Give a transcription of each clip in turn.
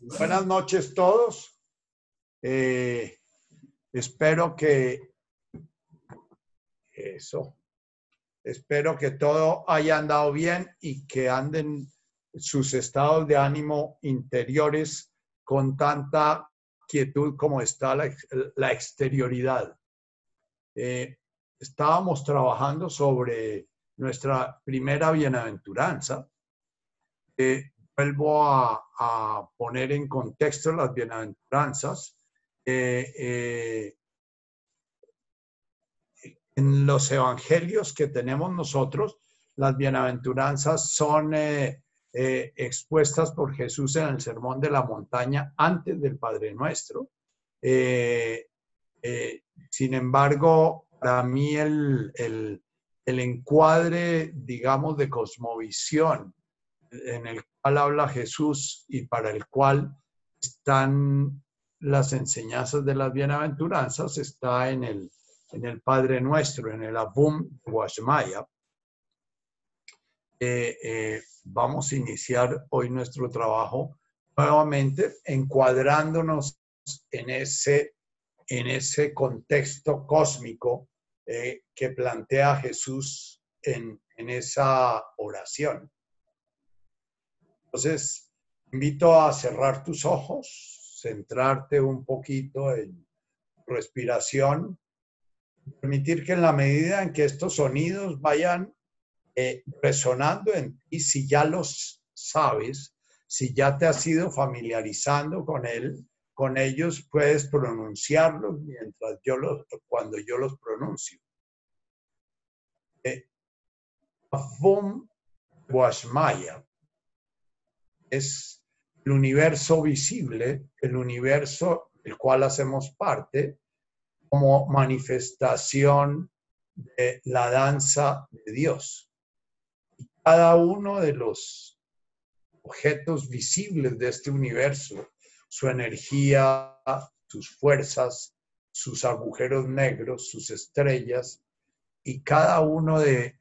Buenas noches todos. Eh, espero que eso. Espero que todo haya andado bien y que anden sus estados de ánimo interiores con tanta quietud como está la, exterioridad. Eh, estábamos trabajando sobre nuestra primera bienaventuranza. Eh, vuelvo a, poner en contexto las bienaventuranzas. Eh, eh, en los evangelios que tenemos nosotros, las bienaventuranzas son expuestas por Jesús en el Sermón de la Montaña antes del Padre Nuestro. sin embargo, para mí el, el encuadre, digamos, de cosmovisión en el habla Jesús y para el cual están las enseñanzas de las bienaventuranzas, está en el, en el Padre Nuestro, en el Abum Guashmaya. Eh, eh, vamos a iniciar hoy nuestro trabajo nuevamente encuadrándonos en ese, en ese contexto cósmico eh, que plantea Jesús en, esa oración. Entonces, invito a cerrar tus ojos, centrarte un poquito en respiración, permitir que en la medida en que estos sonidos vayan eh, resonando en ti, si ya los sabes, si ya te has ido familiarizando con él, con ellos puedes pronunciarlos mientras yo los, cuando yo los pronuncio. Eh, Washmaya es el universo visible, el universo del cual hacemos parte, como manifestación de la danza de Dios. Y cada uno de los objetos visibles de este universo su energía, sus fuerzas, sus agujeros negros, sus estrellas y cada uno de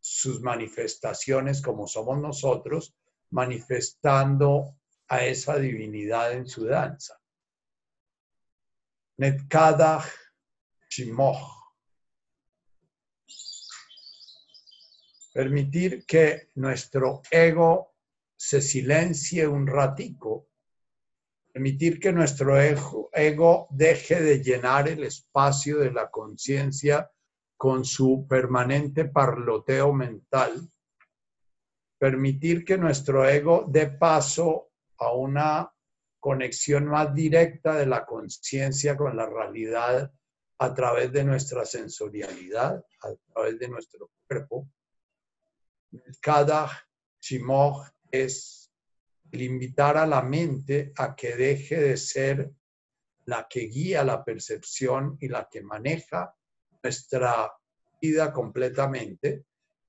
sus manifestaciones como somos nosotros, manifestando a esa divinidad en su danza. Netkadach Shimoch. Permitir que nuestro ego se silencie un ratico Permitir que nuestro ego, deje de llenar el espacio de la conciencia con su permanente parloteo mental. Permitir que nuestro ego dé paso a una conexión más directa de la conciencia con la realidad a través de nuestra sensorialidad, a través de nuestro cuerpo. Cada chimoj es el invitar a la mente a que deje de ser la que guía la percepción y la que maneja nuestra vida completamente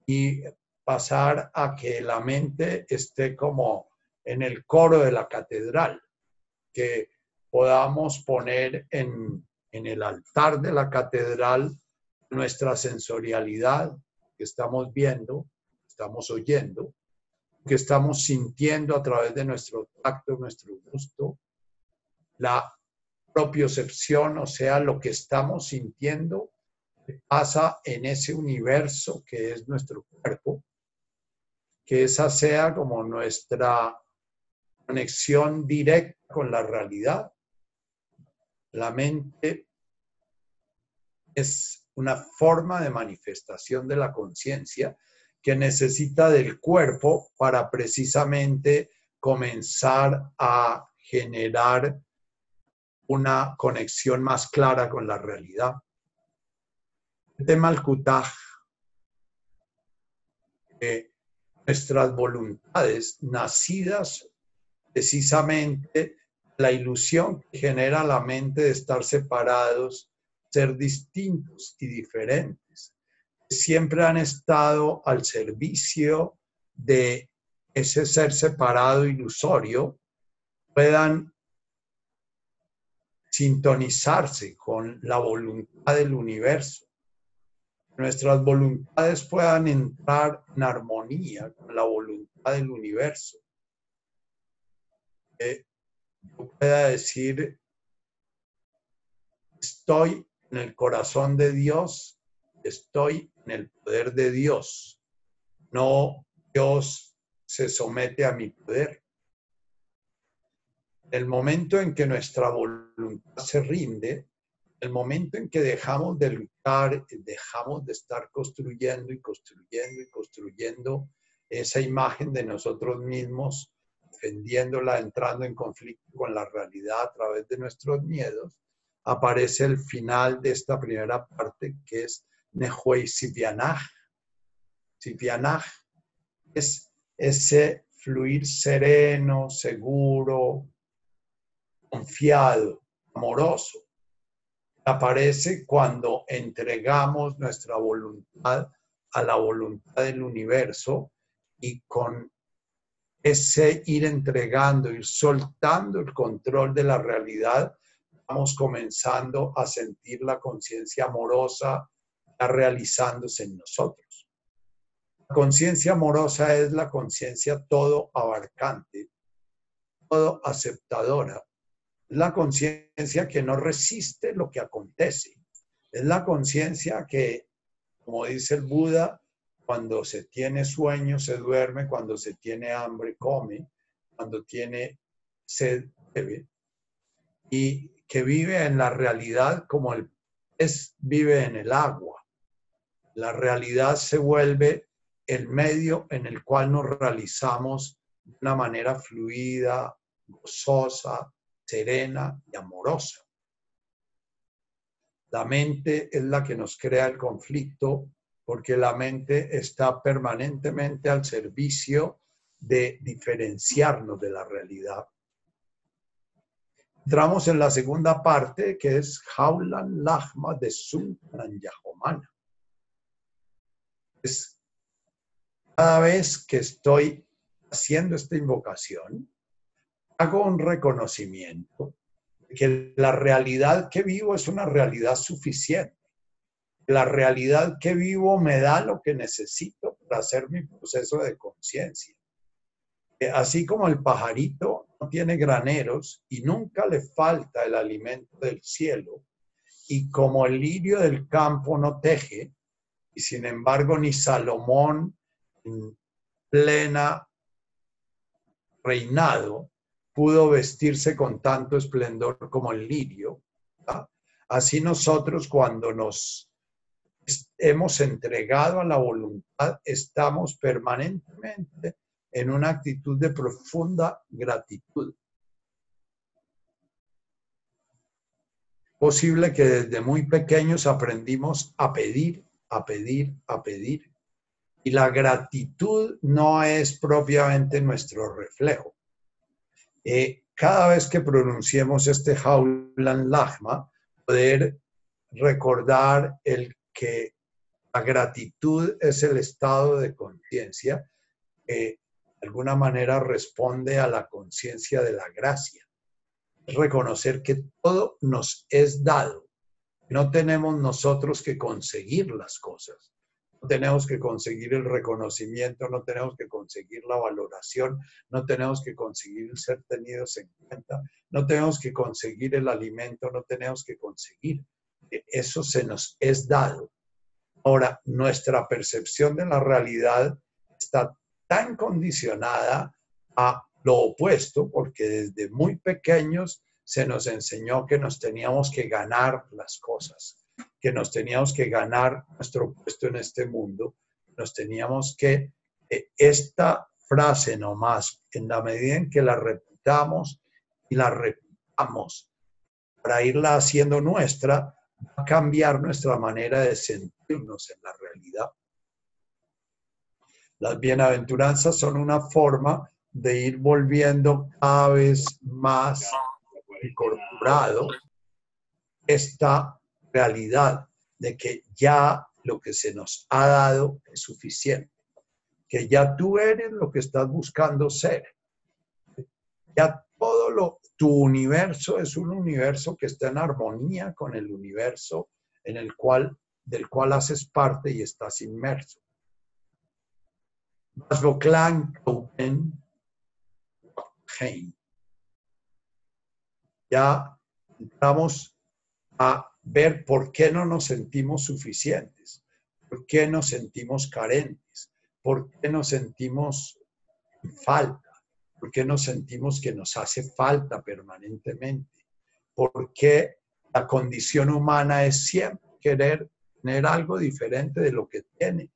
y pasar a que la mente esté como en el coro de la catedral, que podamos poner en, el altar de la catedral nuestra sensorialidad que estamos viendo, estamos oyendo, que estamos sintiendo a través de nuestro tacto, nuestro gusto, la propiocepción, o sea, lo que estamos sintiendo pasa en ese universo que es nuestro cuerpo, que esa sea como nuestra conexión directa con la realidad. La mente es una forma de manifestación de la conciencia que necesita del cuerpo para precisamente comenzar a generar una conexión más clara con la realidad. El tema kutaj, nuestras voluntades nacidas precisamente la ilusión que genera la mente de estar separados, ser distintos y diferentes siempre han estado al servicio de ese ser separado ilusorio, puedan sintonizarse con la voluntad del universo. Nuestras voluntades puedan entrar en armonía con la voluntad del universo. Eh, pueda decir, estoy en el corazón de Dios, estoy en el poder de Dios. No Dios se somete a mi poder. El momento en que nuestra voluntad se rinde, el momento en que dejamos de luchar, dejamos de estar construyendo y construyendo y construyendo esa imagen de nosotros mismos, defendiéndola, entrando en conflicto con la realidad a través de nuestros miedos, aparece el final de esta primera parte que es Nehuei Sipianaj. Sipianaj es ese fluir sereno, seguro, confiado, amoroso. Aparece cuando entregamos nuestra voluntad a la voluntad del universo y con ese ir entregando, ir soltando el control de la realidad, vamos comenzando a sentir la conciencia amorosa realizándose en nosotros. La conciencia amorosa es la conciencia todo abarcante, todo aceptadora. La conciencia que no resiste lo que acontece. Es la conciencia que, como dice el Buda, cuando se tiene sueño se duerme, cuando se tiene hambre come, cuando tiene sed bebe, y que vive en la realidad como el pez vive en el agua. La realidad se vuelve el medio en el cual nos realizamos de una manera fluida, gozosa, serena y amorosa. La mente es la que nos crea el conflicto porque la mente está permanentemente al servicio de diferenciarnos de la realidad. Entramos en la segunda parte, que es Jaulan Lahma de Suntaran Yahomana. Es cada vez que estoy haciendo esta invocación, hago un reconocimiento de que la realidad que vivo es una realidad suficiente la realidad que vivo me da lo que necesito para hacer mi proceso de conciencia. Eh, así como el pajarito no tiene graneros y nunca le falta el alimento del cielo, y como el lirio del campo no teje, y sin embargo ni Salomón en plena reinado pudo vestirse con tanto esplendor como el lirio, así nosotros cuando nos hemos entregado a la voluntad, estamos permanentemente en una actitud de profunda gratitud. Posible que desde muy pequeños aprendimos a pedir, a pedir, a pedir. Y la gratitud no es propiamente nuestro reflejo. Eh, cada vez que pronunciemos este Jaulan Lagma, poder recordar el que la gratitud es el estado de conciencia que de alguna manera responde a la conciencia de la gracia. reconocer que todo nos es dado. No tenemos nosotros que conseguir las cosas. Tenemos que conseguir el reconocimiento, no tenemos que conseguir la valoración, no tenemos que conseguir ser tenidos en cuenta, no tenemos que conseguir el alimento, no tenemos que conseguir eso se nos es dado. Ahora, nuestra percepción de la realidad está tan condicionada a lo opuesto, porque desde muy pequeños se nos enseñó que nos teníamos que ganar las cosas, que nos teníamos que ganar nuestro puesto en este mundo, nos teníamos que, eh, esta frase nomás, en la medida en que la repitamos y la repitamos para irla haciendo nuestra, va a cambiar nuestra manera de sentirnos en la realidad. Las bienaventuranzas son una forma de ir volviendo cada vez más incorporado esta realidad de que ya lo que se nos ha dado es suficiente, que ya tú eres lo que estás buscando ser. Ya todo lo, tu universo es un universo que está en armonía con el universo en el cual, del cual haces parte y estás inmerso. ya entramos a ver por qué no nos sentimos suficientes, por qué nos sentimos carentes, por qué nos sentimos falta, por qué nos sentimos que nos hace falta permanentemente, por qué la condición humana es siempre querer tener algo diferente de lo que tiene,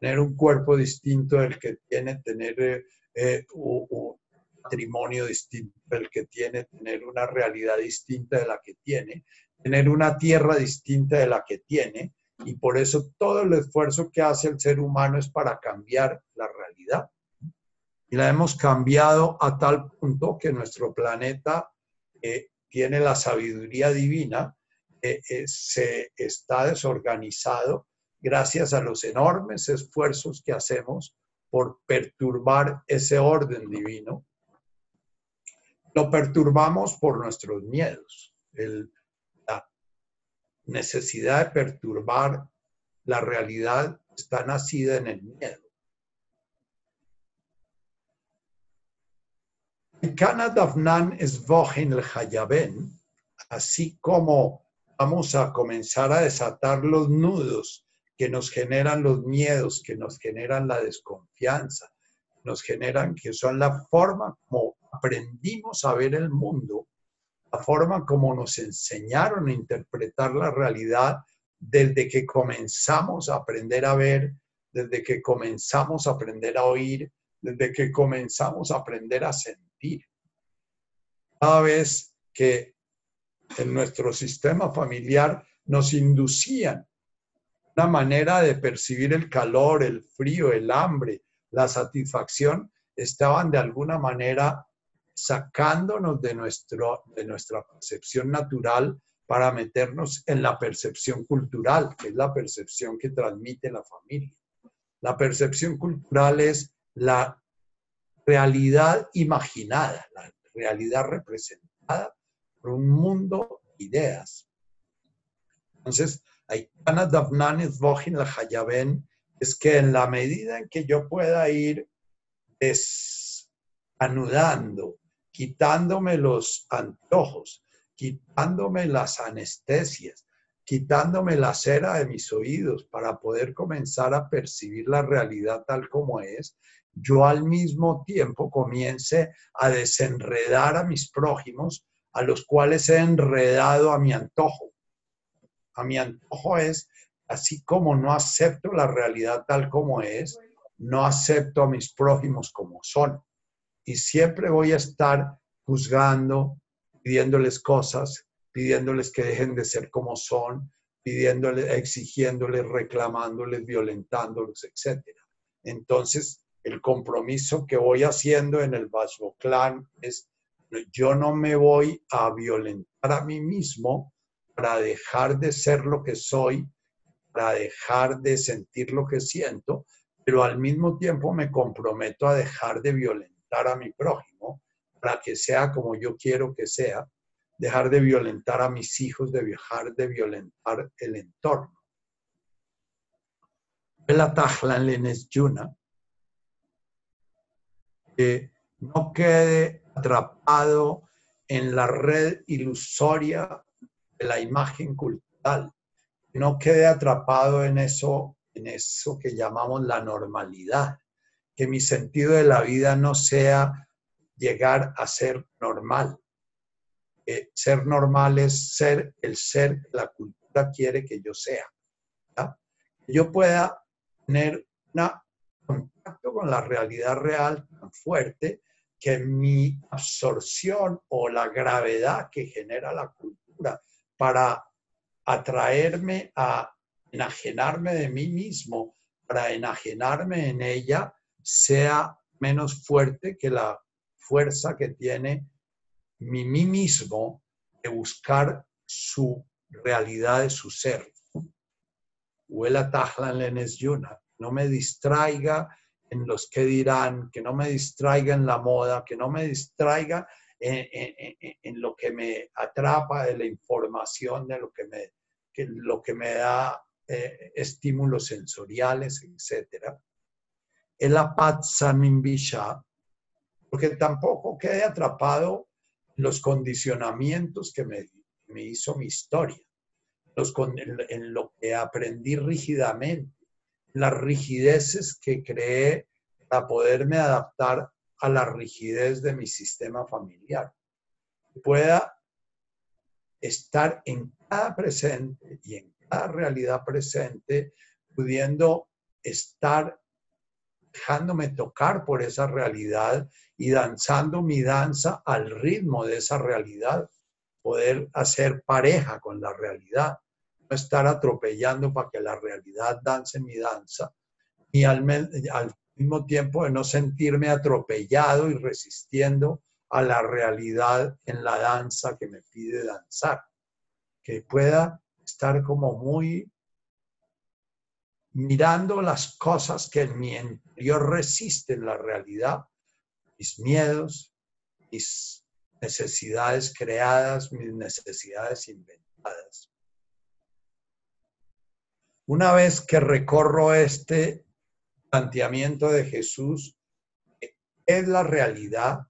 tener un cuerpo distinto del que tiene, tener eh, eh, un patrimonio distinto del que tiene, tener una realidad distinta de la que tiene, tener una tierra distinta de la que tiene, y por eso todo el esfuerzo que hace el ser humano es para cambiar la realidad. Y la hemos cambiado a tal punto que nuestro planeta eh, tiene la sabiduría divina, eh, se está desorganizado gracias a los enormes esfuerzos que hacemos por perturbar ese orden divino. Lo perturbamos por nuestros miedos. la necesidad de perturbar la realidad está nacida en el miedo. es el así como vamos a comenzar a desatar los nudos que nos generan los miedos, que nos generan la desconfianza, nos generan que son la forma como aprendimos a ver el mundo, la forma como nos enseñaron a interpretar la realidad desde que comenzamos a aprender a ver, desde que comenzamos a aprender a oír, desde que comenzamos a aprender a sentir. Cada vez que en nuestro sistema familiar nos inducían una manera de percibir el calor, el frío, el hambre, la satisfacción, estaban de alguna manera sacándonos de, nuestro, de nuestra percepción natural para meternos en la percepción cultural, que es la percepción que transmite la familia. La percepción cultural es la realidad imaginada, la realidad representada por un mundo de ideas. Entonces, es que en la medida en que yo pueda ir desanudando, quitándome los antojos, quitándome las anestesias, quitándome la cera de mis oídos para poder comenzar a percibir la realidad tal como es, yo al mismo tiempo comience a desenredar a mis prójimos, a los cuales he enredado a mi antojo a mi antojo es, así como no acepto la realidad tal como es, no acepto a mis prójimos como son. Y siempre voy a estar juzgando, pidiéndoles cosas, pidiéndoles que dejen de ser como son, pidiéndoles, exigiéndoles, reclamándoles, violentándolos, etc. Entonces, el compromiso que voy haciendo en el Vasco Clan es, yo no me voy a violentar a mí mismo para dejar de ser lo que soy, para dejar de sentir lo que siento, pero al mismo tiempo me comprometo a dejar de violentar a mi prójimo para que sea como yo quiero que sea, dejar de violentar a mis hijos, de dejar de violentar el entorno. Yuna, que no quede atrapado en la red ilusoria la imagen cultural, no quede atrapado en eso, en eso que llamamos la normalidad, que mi sentido de la vida no sea llegar a ser normal. ser normal es ser el ser que la cultura quiere que yo sea. Que yo pueda tener un contacto con la realidad real tan fuerte que mi absorción o la gravedad que genera la cultura para atraerme a enajenarme de mí mismo, para enajenarme en ella, sea menos fuerte que la fuerza que tiene mi mí mismo de buscar su realidad de su ser. Huela tajlan lenes yuna. No me distraiga en los que dirán, que no me distraiga en la moda, que no me distraiga en, lo que me atrapa de la información, de lo que me, lo que me da eh, estímulos sensoriales, etc. El apat porque tampoco quede atrapado los condicionamientos que me, me hizo mi historia, los, en lo que aprendí rígidamente, las rigideces que creé para poderme adaptar a la rigidez de mi sistema familiar. Pueda estar en cada presente y en cada realidad presente, pudiendo estar dejándome tocar por esa realidad y danzando mi danza al ritmo de esa realidad, poder hacer pareja con la realidad, no estar atropellando para que la realidad dance mi danza, y al, mismo tiempo no sentirme atropellado y resistiendo a la realidad en la danza que me pide danzar, que pueda estar como muy mirando las cosas que en mi interior resisten la realidad, mis miedos, mis necesidades creadas, mis necesidades inventadas. Una vez que recorro este planteamiento de Jesús, ¿qué es la realidad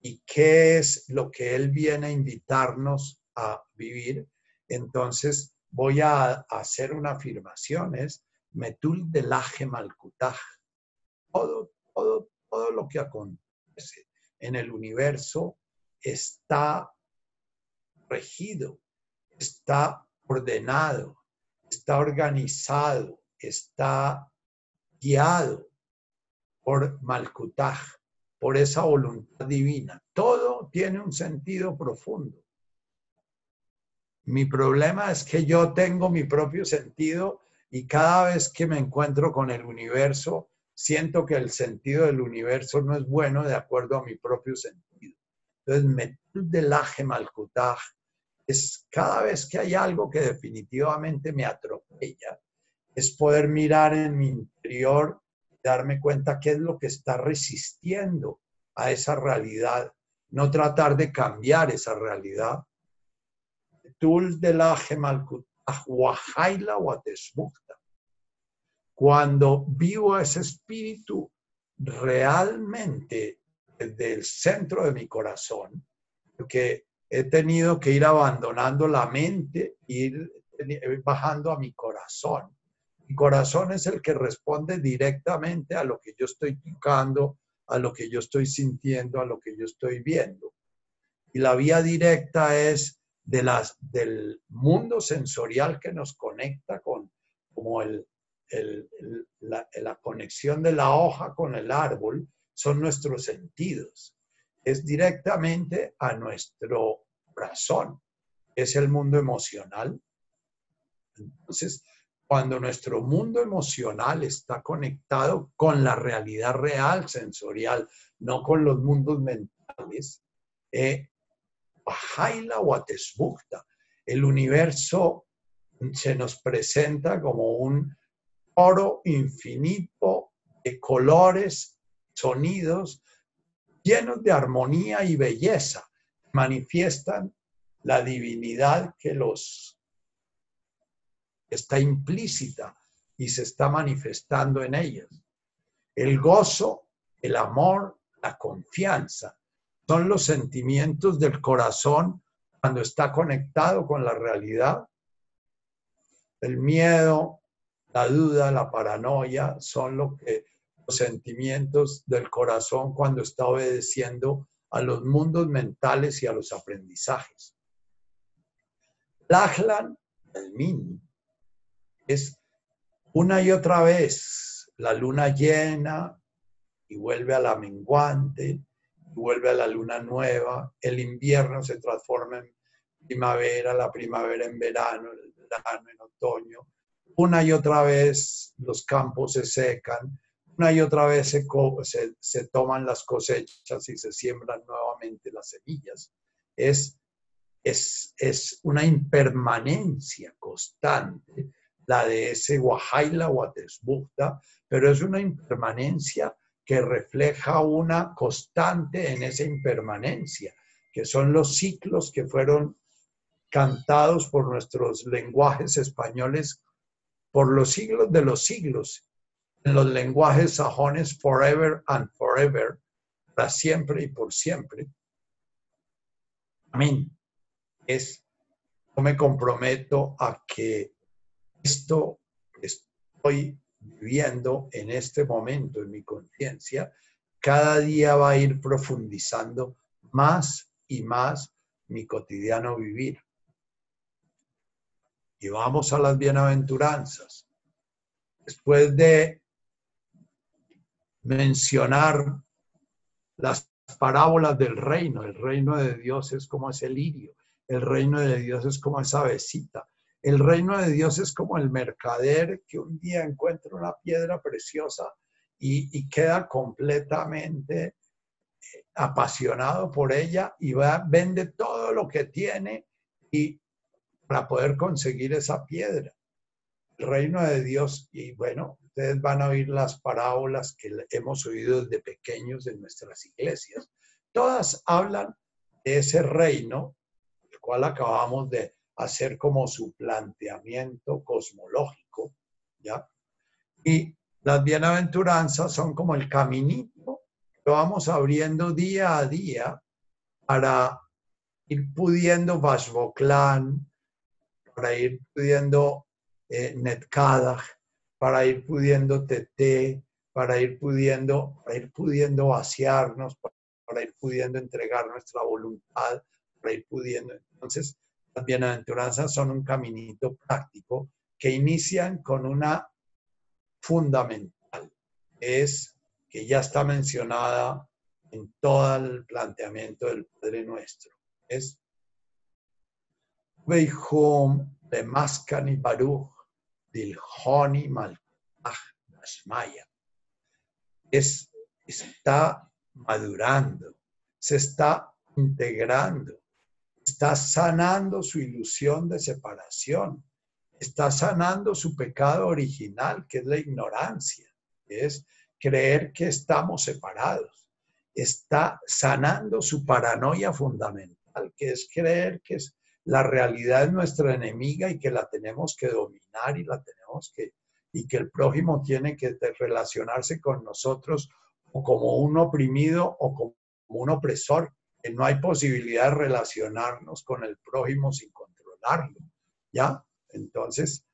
y qué es lo que Él viene a invitarnos a vivir? Entonces voy a hacer una afirmación, es Metul Delaje Malkutaj. Todo, todo, todo lo que acontece en el universo está regido, está ordenado, está organizado, está guiado por Malkutaj, por esa voluntad divina. Todo tiene un sentido profundo. Mi problema es que yo tengo mi propio sentido y cada vez que me encuentro con el universo, siento que el sentido del universo no es bueno de acuerdo a mi propio sentido. Entonces, metul delaje malkutaj es cada vez que hay algo que definitivamente me atropella, es poder mirar en mi interior, darme cuenta qué es lo que está resistiendo a esa realidad, no tratar de cambiar esa realidad. Tul delaje malkutaj cuando vivo ese espíritu realmente desde el centro de mi corazón, porque he tenido que ir abandonando la mente, ir bajando a mi corazón. Mi corazón es el que responde directamente a lo que yo estoy tocando, a lo que yo estoy sintiendo, a lo que yo estoy viendo. Y la vía directa es de las, del mundo sensorial que nos conecta con como el, la, la, conexión de la hoja con el árbol, son nuestros sentidos. Es directamente a nuestro corazón, es el mundo emocional. Entonces, cuando nuestro mundo emocional está conectado con la realidad real sensorial, no con los mundos mentales, eh, Bajaila El universo se nos presenta como un oro infinito de colores, sonidos, llenos de armonía y belleza. Manifiestan la divinidad que los está implícita y se está manifestando en ellos. El gozo, el amor, la confianza, son los sentimientos del corazón cuando está conectado con la realidad. El miedo, la duda, la paranoia son los sentimientos del corazón cuando está obedeciendo a los mundos mentales y a los aprendizajes. Lachlan, el mini, es una y otra vez la luna llena y vuelve a la menguante, vuelve a la luna nueva, el invierno se transforma en primavera, la primavera en verano, el verano en otoño. Una y otra vez los campos se secan, una y otra vez se, se, toman las cosechas y se siembran nuevamente las semillas. Es, es, es una impermanencia constante la de ese Wahaila o pero es una impermanencia que refleja una constante en esa impermanencia, que son los ciclos que fueron cantados por nuestros lenguajes españoles por los siglos de los siglos, en los lenguajes sajones forever and forever, para siempre y por siempre. Amén. Es, yo me comprometo a que esto que estoy viviendo en este momento en mi conciencia, cada día va a ir profundizando más y más mi cotidiano vivir. Y vamos a las bienaventuranzas. Después de mencionar las parábolas del reino, el reino de Dios es como ese lirio, el reino de Dios es como esa besita, el reino de Dios es como el mercader que un día encuentra una piedra preciosa y, queda completamente eh, apasionado por ella y va, vende todo lo que tiene y para poder conseguir esa piedra. El reino de Dios, y bueno, ustedes van a oír las parábolas que hemos oído desde pequeños en nuestras iglesias. Todas hablan de ese reino, el cual acabamos de hacer como su planteamiento cosmológico, ¿ya? Y las bienaventuranzas son como el caminito que vamos abriendo día a día para ir pudiendo Vashvoklan, para ir pudiendo eh, para ir pudiendo Tete, para ir pudiendo, para ir pudiendo vaciarnos, para ir pudiendo entregar nuestra voluntad, para ir pudiendo. Entonces, las bienaventuranzas son un caminito práctico que inician con una fundamental, es que ya está mencionada en todo el planteamiento del Padre Nuestro. Es Veihum de Maskani Baruch Dilhoni Es, está madurando, se está integrando, está sanando su ilusión de separación, está sanando su pecado original, que es la ignorancia, es creer que estamos separados. Está sanando su paranoia fundamental, que es creer que la realidad es nuestra enemiga y que la tenemos que dominar y la tenemos que y que el prójimo tiene que relacionarse con nosotros o como un oprimido o como un opresor, no hay posibilidad de relacionarnos con el prójimo sin controlarlo. ¿Ya? Entonces,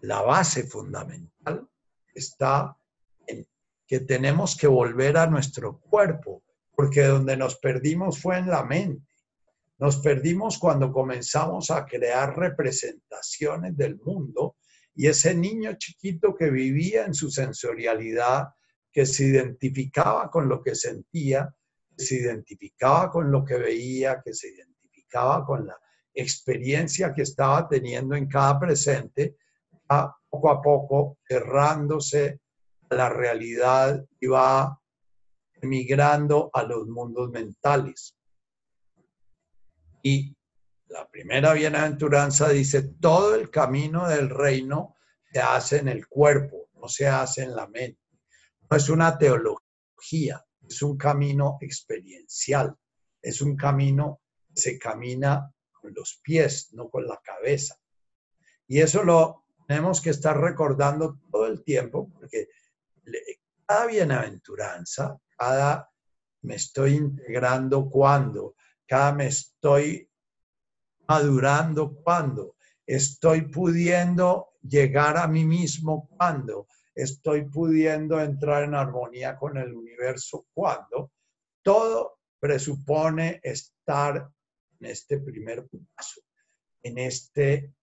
la base fundamental está en que tenemos que volver a nuestro cuerpo, porque donde nos perdimos fue en la mente. Nos perdimos cuando comenzamos a crear representaciones del mundo y ese niño chiquito que vivía en su sensorialidad, que se identificaba con lo que sentía, se identificaba con lo que veía, que se identificaba con la experiencia que estaba teniendo en cada presente, va poco a poco cerrándose a la realidad y va emigrando a los mundos mentales. Y la primera bienaventuranza dice, todo el camino del reino se hace en el cuerpo, no se hace en la mente. No es una teología, es un camino experiencial, es un camino que se camina los pies, no con la cabeza. Y eso lo tenemos que estar recordando todo el tiempo, porque cada bienaventuranza, cada me estoy integrando cuando, cada me estoy madurando cuando, estoy pudiendo llegar a mí mismo cuando, estoy pudiendo entrar en armonía con el universo cuando, todo presupone estar en este primer paso, en este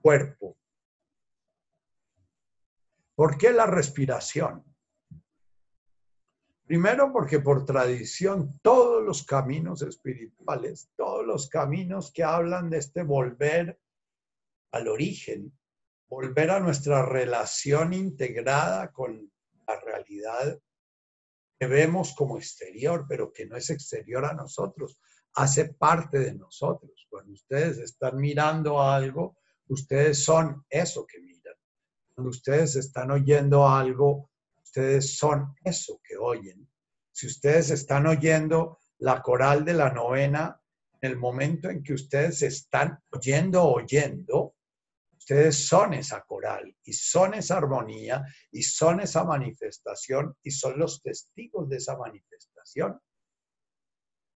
cuerpo. ¿Por qué la respiración? Primero porque por tradición todos los caminos espirituales, todos los caminos que hablan de este volver al origen, volver a nuestra relación integrada con la realidad que vemos como exterior, pero que no es exterior a nosotros, hace parte de nosotros. Cuando ustedes están mirando algo, ustedes son eso que miran. Cuando ustedes están oyendo algo, ustedes son eso que oyen. Si ustedes están oyendo la coral de la novena, en el momento en que ustedes están oyendo, oyendo, ustedes son esa coral y son esa armonía y son esa manifestación y son los testigos de esa manifestación.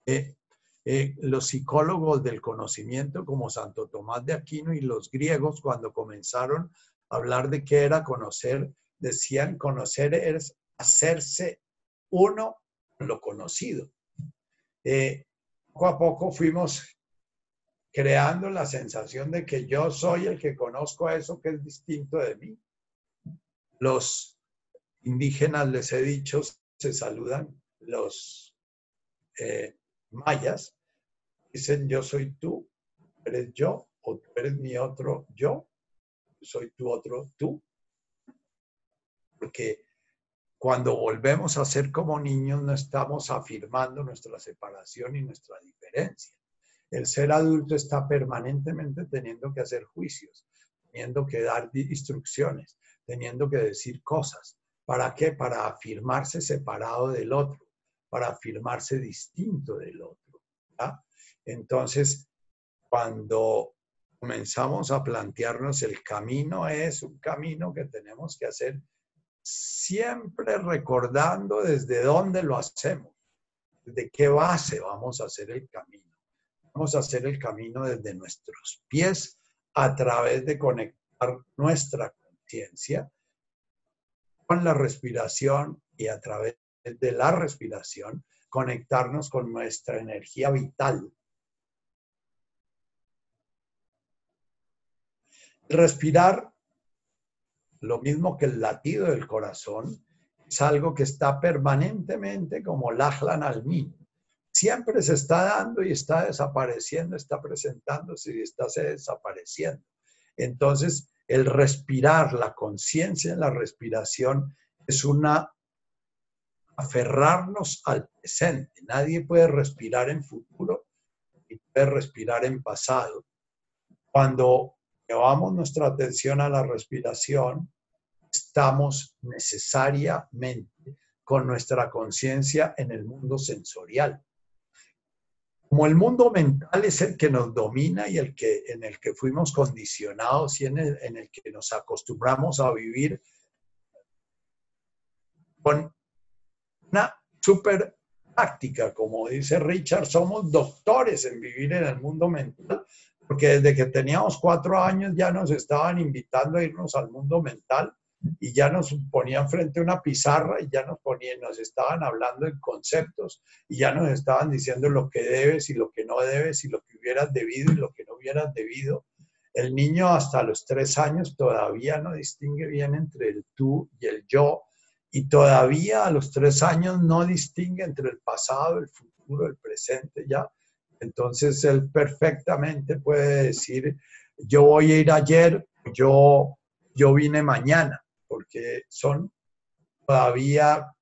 Eh, eh, los psicólogos del conocimiento como Santo Tomás de Aquino y los griegos cuando comenzaron a hablar de qué era conocer, decían conocer es hacerse uno lo conocido. Eh, poco a poco fuimos creando la sensación de que yo soy el que conozco eso que es distinto de mí. Los indígenas, les he dicho, se saludan, los eh, mayas dicen yo soy tú, eres yo, o tú eres mi otro yo, soy tu otro tú. Porque cuando volvemos a ser como niños no estamos afirmando nuestra separación y nuestra diferencia. El ser adulto está permanentemente teniendo que hacer juicios, teniendo que dar instrucciones, teniendo que decir cosas. ¿Para qué? Para afirmarse separado del otro, para afirmarse distinto del otro. Entonces, cuando comenzamos a plantearnos el camino, es un camino que tenemos que hacer siempre recordando desde dónde lo hacemos, desde qué base vamos a hacer el camino. Vamos a hacer el camino desde nuestros pies a través de conectar nuestra conciencia con la respiración y a través de la respiración conectarnos con nuestra energía vital. Respirar, lo mismo que el latido del corazón, es algo que está permanentemente como lajlan al siempre se está dando y está desapareciendo, está presentándose y está desapareciendo. Entonces, el respirar, la conciencia en la respiración es una aferrarnos al presente. Nadie puede respirar en futuro y puede respirar en pasado. Cuando llevamos nuestra atención a la respiración, estamos necesariamente con nuestra conciencia en el mundo sensorial como el mundo mental es el que nos domina y el que, en el que fuimos condicionados y en el, en el que nos acostumbramos a vivir con una super práctica, como dice Richard, somos doctores en vivir en el mundo mental, porque desde que teníamos cuatro años ya nos estaban invitando a irnos al mundo mental y ya nos ponían frente a una pizarra y ya nos ponían, nos estaban hablando en conceptos y ya nos estaban diciendo lo que debes y lo que no debes y lo que hubieras debido y lo que no hubieras debido. El niño hasta los tres años todavía no distingue bien entre el tú y el yo y todavía a los tres años no distingue entre el pasado, el futuro, el presente ya. Entonces él perfectamente puede decir, yo voy a ir ayer, yo, yo vine mañana porque son todavía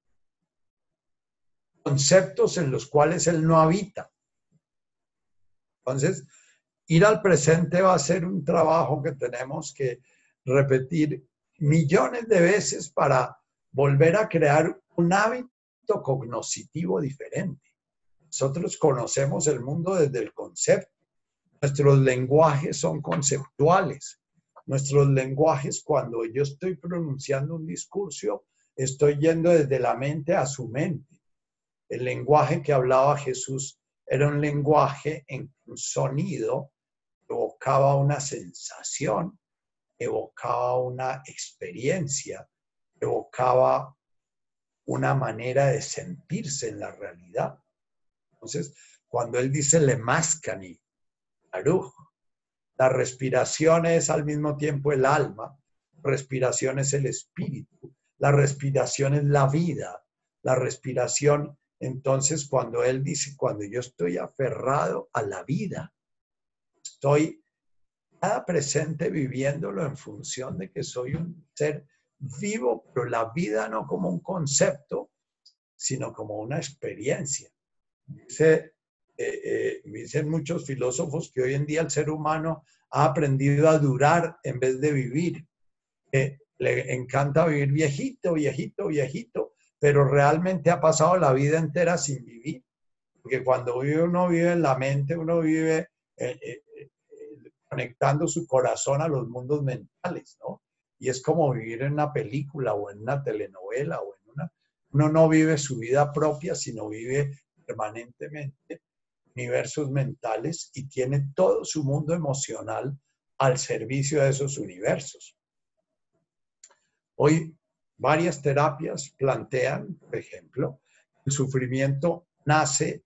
conceptos en los cuales él no habita. Entonces, ir al presente va a ser un trabajo que tenemos que repetir millones de veces para volver a crear un hábito cognoscitivo diferente. Nosotros conocemos el mundo desde el concepto. Nuestros lenguajes son conceptuales. Nuestros lenguajes, cuando yo estoy pronunciando un discurso, estoy yendo desde la mente a su mente. El lenguaje que hablaba Jesús era un lenguaje en un sonido evocaba una sensación, evocaba una experiencia, evocaba una manera de sentirse en la realidad. Entonces, cuando él dice le mascani, la respiración es al mismo tiempo el alma, respiración es el espíritu, la respiración es la vida, la respiración, entonces cuando él dice, cuando yo estoy aferrado a la vida, estoy cada presente viviéndolo en función de que soy un ser vivo, pero la vida no como un concepto, sino como una experiencia. Dice eh, eh, dicen muchos filósofos que hoy en día el ser humano ha aprendido a durar en vez de vivir. le encanta vivir viejito, viejito, viejito, pero realmente ha pasado la vida entera sin vivir. Porque cuando vive uno vive en la mente, uno vive eh, conectando su corazón a los mundos mentales, ¿no? Y es como vivir en una película o en una telenovela o en una... Uno no vive su vida propia, sino vive permanentemente universos mentales y tiene todo su mundo emocional al servicio de esos universos. Hoy varias terapias plantean, por ejemplo, el sufrimiento nace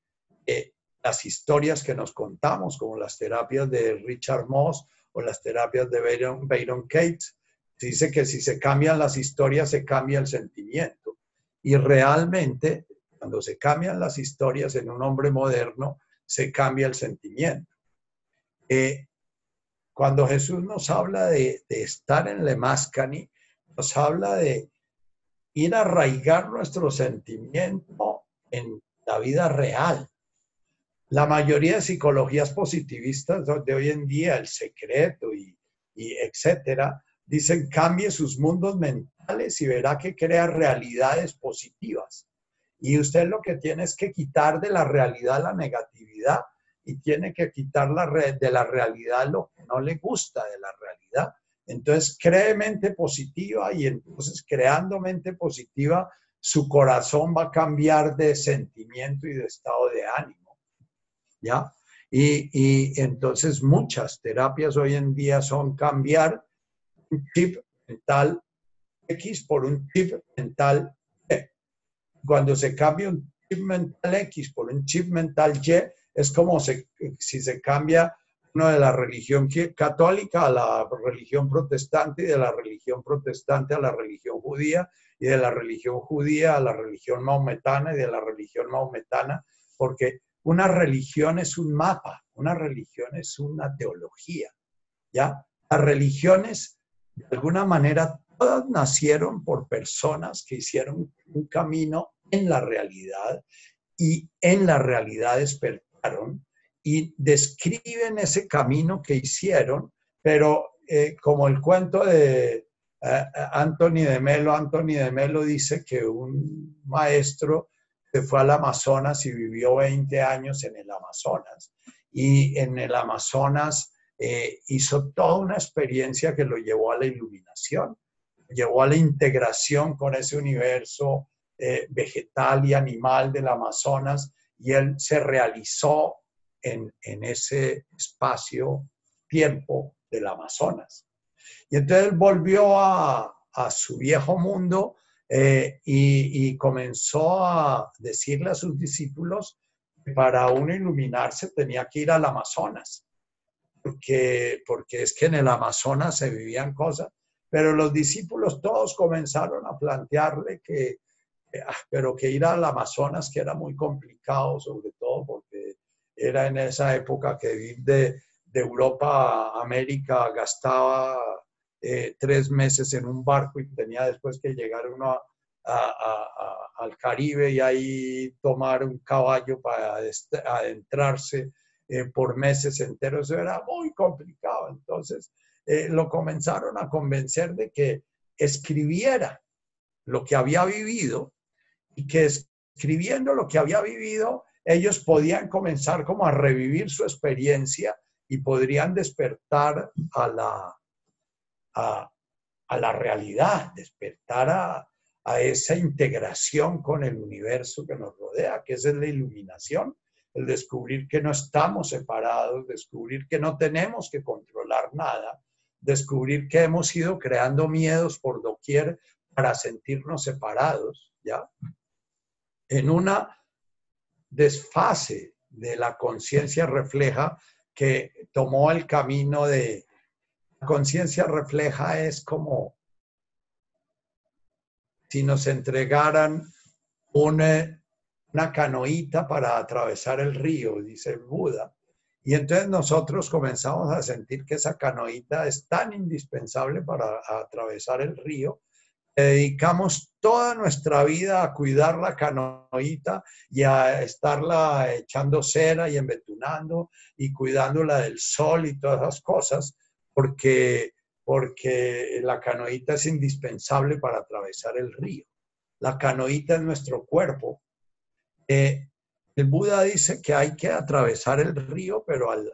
de las historias que nos contamos, como las terapias de Richard Moss o las terapias de Byron, Byron Cates. Dice que si se cambian las historias, se cambia el sentimiento. Y realmente, cuando se cambian las historias en un hombre moderno, se cambia el sentimiento. Eh, cuando Jesús nos habla de, estar en Lemáscani, nos habla de ir a arraigar nuestro sentimiento en la vida real. La mayoría de psicologías positivistas de hoy en día, el secreto y, y etcétera, dicen cambie sus mundos mentales y verá que crea realidades positivas. Y usted lo que tiene es que quitar de la realidad la negatividad y tiene que quitar la de la realidad lo que no le gusta de la realidad. Entonces, cree mente positiva y entonces creando mente positiva, su corazón va a cambiar de sentimiento y de estado de ánimo. ¿Ya? Y, y entonces muchas terapias hoy en día son cambiar un chip mental X por un chip mental cuando se cambia un chip mental X por un chip mental Y, es como si se cambia uno de la religión católica a la religión protestante y de la religión protestante a la religión judía y de la religión judía a la religión maometana y de la religión maometana, porque una religión es un mapa, una religión es una teología, ¿ya? Las religiones, de alguna manera, todas nacieron por personas que hicieron un camino en la realidad y en la realidad despertaron y describen ese camino que hicieron, pero eh, como el cuento de eh, Anthony de Melo, Anthony de Melo dice que un maestro se fue al Amazonas y vivió 20 años en el Amazonas. Y en el Amazonas eh, hizo toda una experiencia que lo llevó a la iluminación, llevó a la integración con ese universo eh, vegetal y animal del Amazonas y él se realizó en, ese espacio-tiempo del Amazonas. Y entonces volvió a, su viejo mundo eh, y, comenzó a decirle a sus discípulos que para uno iluminarse tenía que ir al Amazonas, porque, porque es que en el Amazonas se vivían cosas, pero los discípulos todos comenzaron a plantearle que pero que ir al Amazonas, que era muy complicado, sobre todo porque era en esa época que ir de, Europa a América gastaba eh, tres meses en un barco y tenía después que llegar uno al Caribe y ahí tomar un caballo para adentrarse eh, por meses enteros. Eso era muy complicado. Entonces eh, lo comenzaron a convencer de que escribiera lo que había vivido y que escribiendo lo que había vivido, ellos podían comenzar como a revivir su experiencia y podrían despertar a la, a, la realidad, despertar a, a esa integración con el universo que nos rodea, que es la iluminación, el descubrir que no estamos separados, descubrir que no tenemos que controlar nada, descubrir que hemos ido creando miedos por doquier para sentirnos separados, ¿ya? En una desfase de la conciencia refleja que tomó el camino de... La conciencia refleja es como si nos entregaran una, una canoita para atravesar el río, dice Buda. Y entonces nosotros comenzamos a sentir que esa canoita es tan indispensable para atravesar el río dedicamos toda nuestra vida a cuidar la canoita y a estarla echando cera y embetunando y cuidándola del sol y todas esas cosas, porque, porque la canoita es indispensable para atravesar el río. La canoita es nuestro cuerpo. Eh, el Buda dice que hay que atravesar el río, pero al,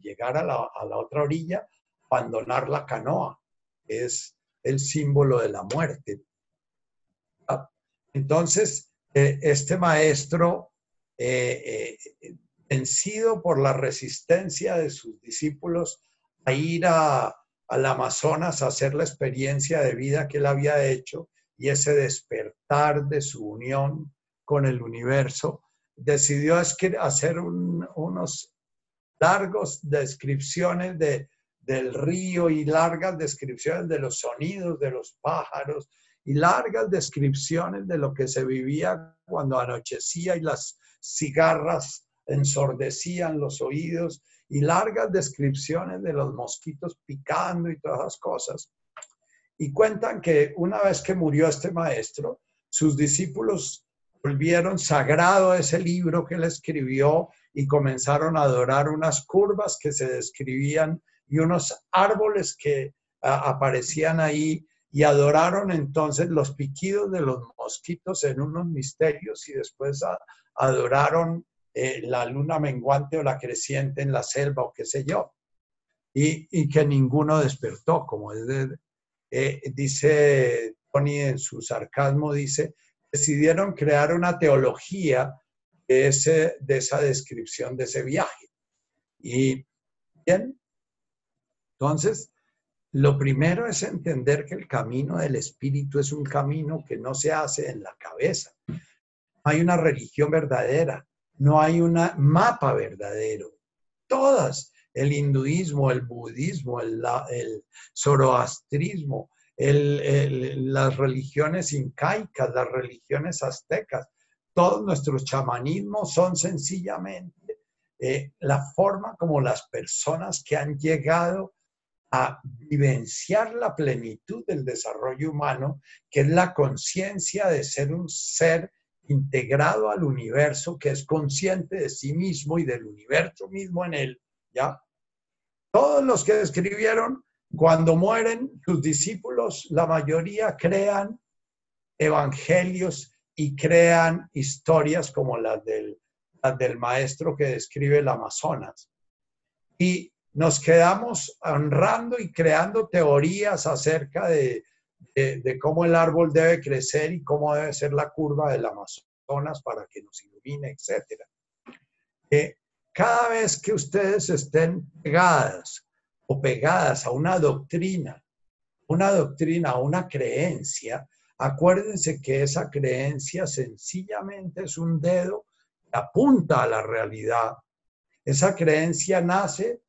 llegar a la, a la otra orilla, abandonar la canoa. Es el símbolo de la muerte. Entonces, eh, este maestro eh, eh, convencido por la resistencia de sus discípulos a ir a, al Amazonas a hacer la experiencia de vida que él había hecho y ese despertar de su unión con el universo, decidió hacer unos largos descripciones de, del río y largas descripciones de los sonidos de los pájaros y largas descripciones de lo que se vivía cuando anochecía y las cigarras ensordecían los oídos y largas descripciones de los mosquitos picando y todas las cosas. Y cuentan que una vez que murió este maestro, sus discípulos volvieron sagrado ese libro que él escribió y comenzaron a adorar unas curvas que se describían y unos árboles que aparecían ahí y adoraron entonces los piquidos de los mosquitos en unos misterios y después adoraron eh, la luna menguante o la creciente en la selva o qué sé yo. Y, que ninguno despertó, como eh, dice Tony en su sarcasmo, dice, decidieron crear una teología de, ese, de esa descripción de ese viaje. Y bien, entonces, lo primero es entender que el camino del espíritu es un camino que no se hace en la cabeza. hay una religión verdadera, no hay un mapa verdadero. Todas, el hinduismo, el budismo, el, el zoroastrismo, las religiones incaicas, las religiones aztecas, todos nuestros chamanismos son sencillamente eh, la forma como las personas que han llegado a vivenciar la plenitud del desarrollo humano, que es la conciencia de ser un ser integrado al universo, que es consciente de sí mismo y del universo mismo en él, ¿ya? Todos los que escribieron cuando mueren sus discípulos, la mayoría crean evangelios y crean historias como las del, del maestro que describe el Amazonas. Y nos quedamos honrando y creando teorías acerca de, cómo el árbol debe crecer y cómo debe ser la curva del Amazonas para que nos ilumine, etc. Eh, cada vez que ustedes estén pegadas o pegadas a una doctrina, una doctrina, una creencia, acuérdense que esa creencia sencillamente es un dedo que apunta a la realidad. Esa creencia nace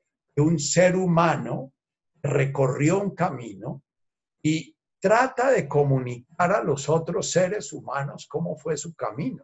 un ser humano recorrió un camino y trata de comunicar a los otros seres humanos cómo fue su camino.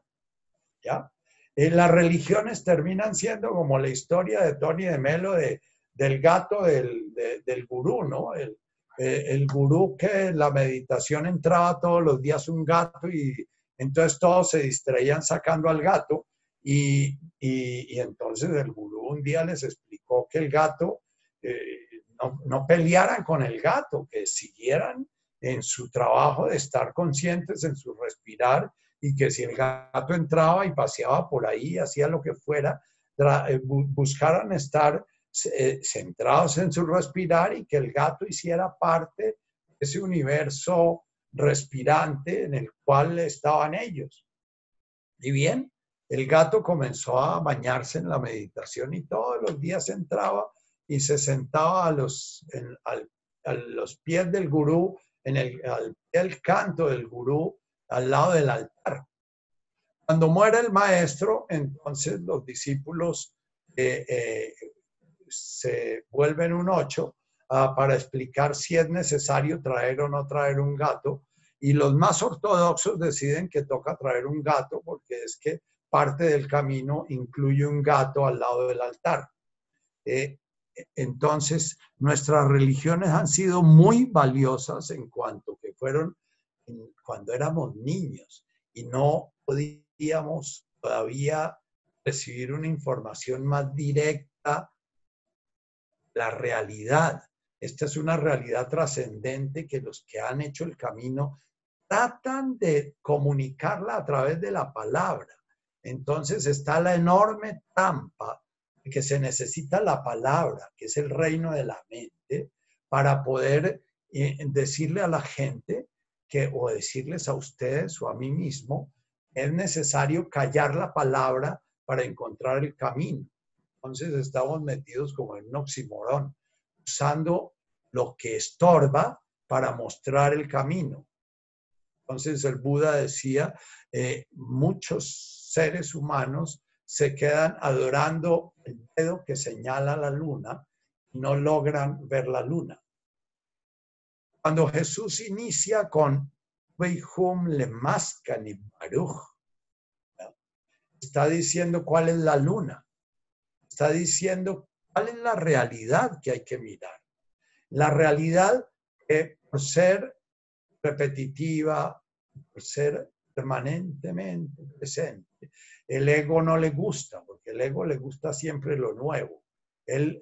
¿Ya? En las religiones terminan siendo como la historia de Tony de Melo de, del gato del, del gurú, ¿no? El, eh, el gurú que en la meditación entraba todos los días un gato y entonces todos se distraían sacando al gato y, y, y entonces el gurú un día les explicó que el gato, eh, no, no, pelearan con el gato, que siguieran en su trabajo de estar conscientes en su respirar y que si el gato entraba y paseaba por ahí, hacía lo que fuera, eh, buscaran estar eh, centrados en su respirar y que el gato hiciera parte de ese universo respirante en el cual estaban ellos. Y bien, el gato comenzó a bañarse en la meditación y todos los días entraba y se sentaba a los, a los pies del gurú, en el, al canto del gurú, al lado del altar. Cuando muere el maestro, entonces los discípulos eh, eh, se vuelven un ocho ah, para explicar si es necesario traer o no traer un gato. Y los más ortodoxos deciden que toca traer un gato porque es que parte del camino incluye un gato al lado del altar. Eh, entonces, nuestras religiones han sido muy valiosas en cuanto que fueron cuando éramos niños y no podíamos todavía recibir una información más directa, la realidad. Esta es una realidad trascendente que los que han hecho el camino tratan de comunicarla a través de la palabra. Entonces está la enorme trampa que se necesita la palabra, que es el reino de la mente, para poder eh, decirle a la gente que, o decirles a ustedes o a mí mismo, es necesario callar la palabra para encontrar el camino. Entonces estamos metidos como en un usando lo que estorba para mostrar el camino. Entonces el Buda decía, eh, muchos seres humanos se quedan adorando el dedo que señala la luna y no logran ver la luna. Cuando Jesús inicia con Weihum le ni Baruch, está diciendo cuál es la luna, está diciendo cuál es la realidad que hay que mirar. La realidad que por ser repetitiva, por ser permanentemente presente, el ego no le gusta, porque el ego le gusta siempre lo nuevo. Él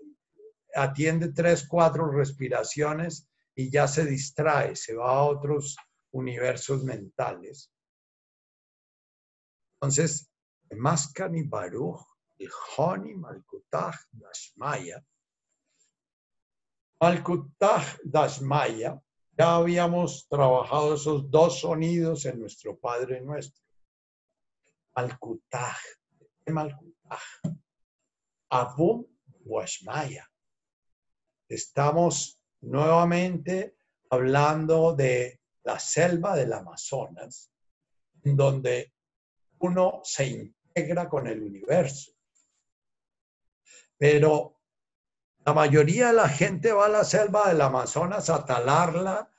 atiende tres, cuatro respiraciones y ya se distrae, se va a otros universos mentales. Entonces, Maskani Baruch, el Honi Malkutah Dashmaya. Malkutah Dashmaya, ya habíamos trabajado esos dos sonidos en nuestro Padre Nuestro. Malkutah, Malkutah, Abum Washmaya. Estamos nuevamente hablando de la selva del Amazonas, donde uno se integra con el universo. Pero la mayoría de la gente va a la selva del Amazonas a talarla,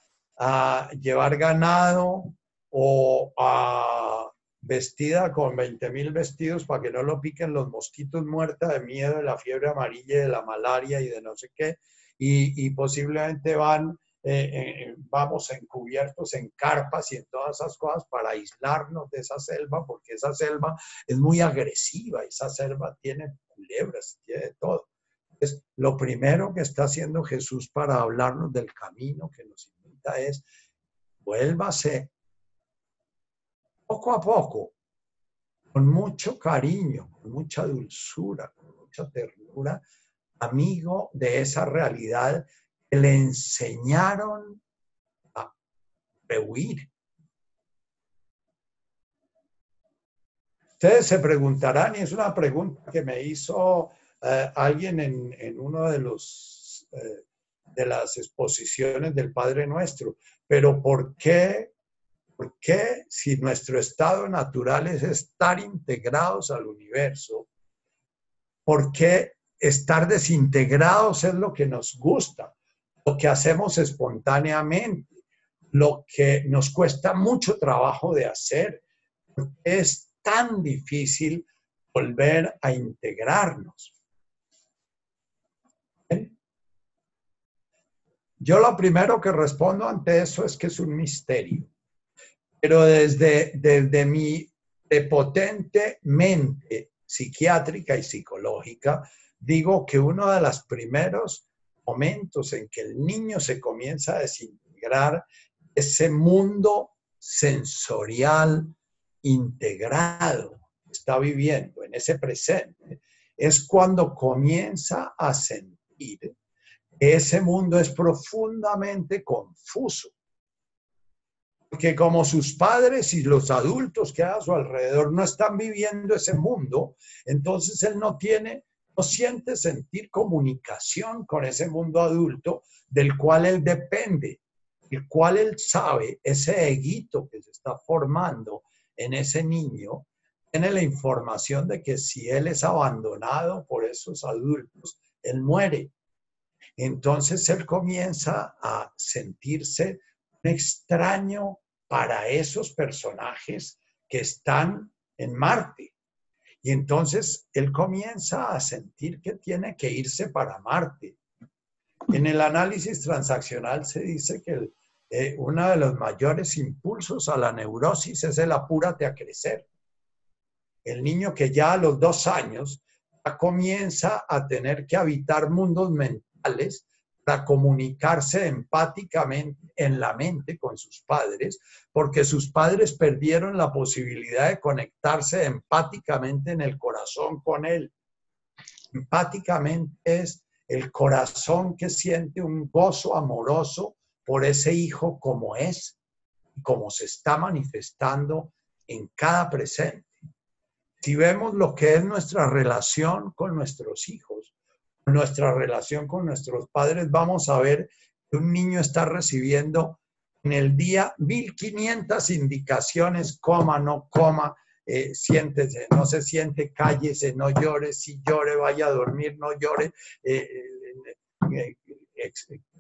a llevar ganado o a vestida con 20 mil vestidos para que no lo piquen los mosquitos muertos de miedo de la fiebre amarilla, de la malaria y de no sé qué, y, posiblemente van, eh, eh, vamos encubiertos en carpas y en todas esas cosas para aislarnos de esa selva, porque esa selva es muy agresiva, esa selva tiene culebras, tiene todo. Entonces, lo primero que está haciendo Jesús para hablarnos del camino que nos invita es, vuélvase poco a poco, con mucho cariño, con mucha dulzura, con mucha ternura, amigo de esa realidad que le enseñaron a rehuir. Ustedes se preguntarán, y es una pregunta que me hizo eh, alguien en, uno de los eh, de las exposiciones del Padre Nuestro, pero ¿por qué, ¿por qué si nuestro estado natural es estar integrados al universo, por qué estar desintegrados es lo que nos gusta, lo que hacemos espontáneamente, lo que nos cuesta mucho trabajo de hacer. Es tan difícil volver a integrarnos. Yo lo primero que respondo ante eso es que es un misterio. Pero desde, desde mi potente mente psiquiátrica y psicológica, digo que uno de los primeros momentos en que el niño se comienza a desintegrar ese mundo sensorial integrado que está viviendo en ese presente, es cuando comienza a sentir ese mundo es profundamente confuso. Porque como sus padres y los adultos que a su alrededor no están viviendo ese mundo, entonces él no tiene no siente sentir comunicación con ese mundo adulto del cual él depende, el cual él sabe, ese eguito que se está formando en ese niño, tiene la información de que si él es abandonado por esos adultos, él muere. Entonces él comienza a sentirse extraño para esos personajes que están en Marte y entonces él comienza a sentir que tiene que irse para Marte. En el análisis transaccional se dice que eh, uno de los mayores impulsos a la neurosis es el apúrate a crecer. El niño que ya a los dos años comienza a tener que habitar mundos mentales para comunicarse empáticamente en la mente con sus padres, porque sus padres perdieron la posibilidad de conectarse empáticamente en el corazón con él. Empáticamente es el corazón que siente un gozo amoroso por ese hijo como es y como se está manifestando en cada presente. si vemos lo que es nuestra relación con nuestros hijos, nuestra relación con nuestros padres, vamos a ver que un niño está recibiendo en el día 1500 indicaciones, coma, no coma, eh, siéntese, no se siente, cállese, no llore, si llore, vaya a dormir, no llore, eh, eh,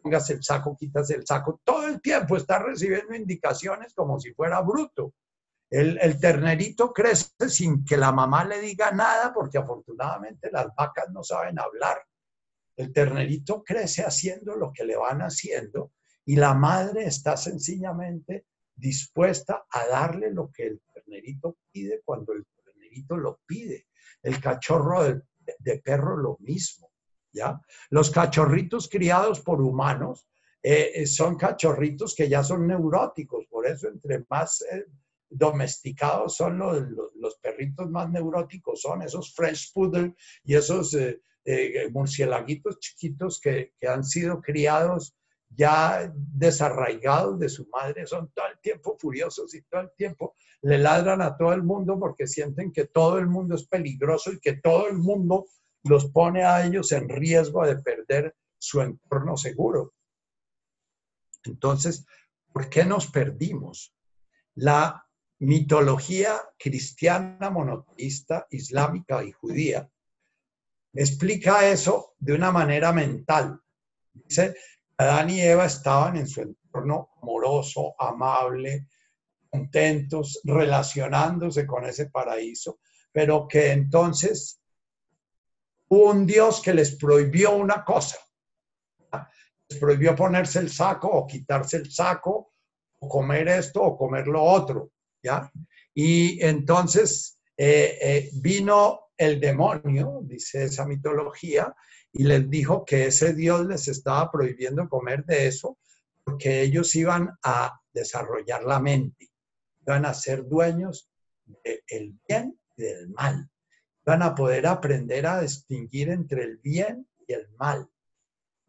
póngase el saco, quítase el saco, todo el tiempo está recibiendo indicaciones como si fuera bruto. El, ternerito crece sin que la mamá le diga nada, porque afortunadamente las vacas no saben hablar. El ternerito crece haciendo lo que le van haciendo y la madre está sencillamente dispuesta a darle lo que el ternerito pide cuando el ternerito lo pide. El cachorro de, perro lo mismo, ¿ya? Los cachorritos criados por humanos eh, eh, son cachorritos que ya son neuróticos, por eso entre más eh, domesticados son los, los, perritos más neuróticos, son esos French Poodle y esos murciélaguitos chiquitos que, que han sido criados ya desarraigados de su madre, son todo el tiempo furiosos y todo el tiempo le ladran a todo el mundo porque sienten que todo el mundo es peligroso y que todo el mundo los pone a ellos en riesgo de perder su entorno seguro. Entonces, ¿por qué nos perdimos? La mitología cristiana, monoteísta, islámica y judía explica eso de una manera mental. Dice Adán y Eva estaban en su entorno amoroso, amable, contentos, relacionándose con ese paraíso, pero que entonces hubo un Dios que les prohibió una cosa. Les prohibió ponerse el saco o quitarse el saco o comer esto o comer lo otro, ¿ya? Y entonces eh, eh, vino el demonio, dice esa mitología, y les dijo que ese Dios les estaba prohibiendo comer de eso porque ellos iban a desarrollar la mente, iban a ser dueños del bien y del mal, iban a poder aprender a distinguir entre el bien y el mal.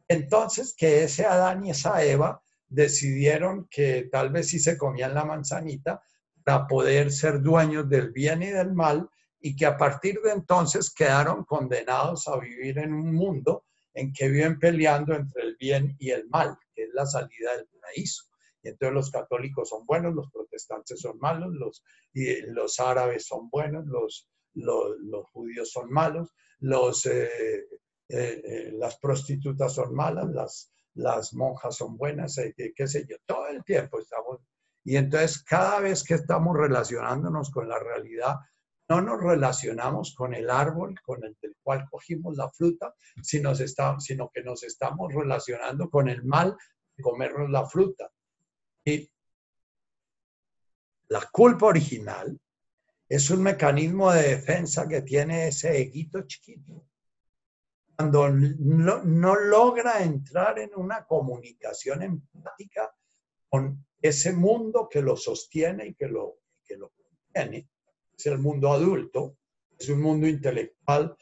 Entonces, que ese Adán y esa Eva decidieron que tal vez si se comían la manzanita para poder ser dueños del bien y del mal y que a partir de entonces quedaron condenados a vivir en un mundo en que viven peleando entre el bien y el mal, que es la salida del paraíso. Y entonces los católicos son buenos, los protestantes son malos, los, y los árabes son buenos, los, los, judíos son malos, los, eh, eh, eh, las prostitutas son malas, las, las monjas son buenas, qué sé yo, todo el tiempo estamos. Y entonces cada vez que estamos relacionándonos con la realidad, no nos relacionamos con el árbol con el del cual cogimos la fruta, sino, que nos estamos relacionando con el mal de comernos la fruta. Y la culpa original es un mecanismo de defensa que tiene ese eguito chiquito. Cuando no, no logra entrar en una comunicación empática con ese mundo que lo sostiene y que lo, que lo contiene, es el mundo adulto, es un mundo intelectual,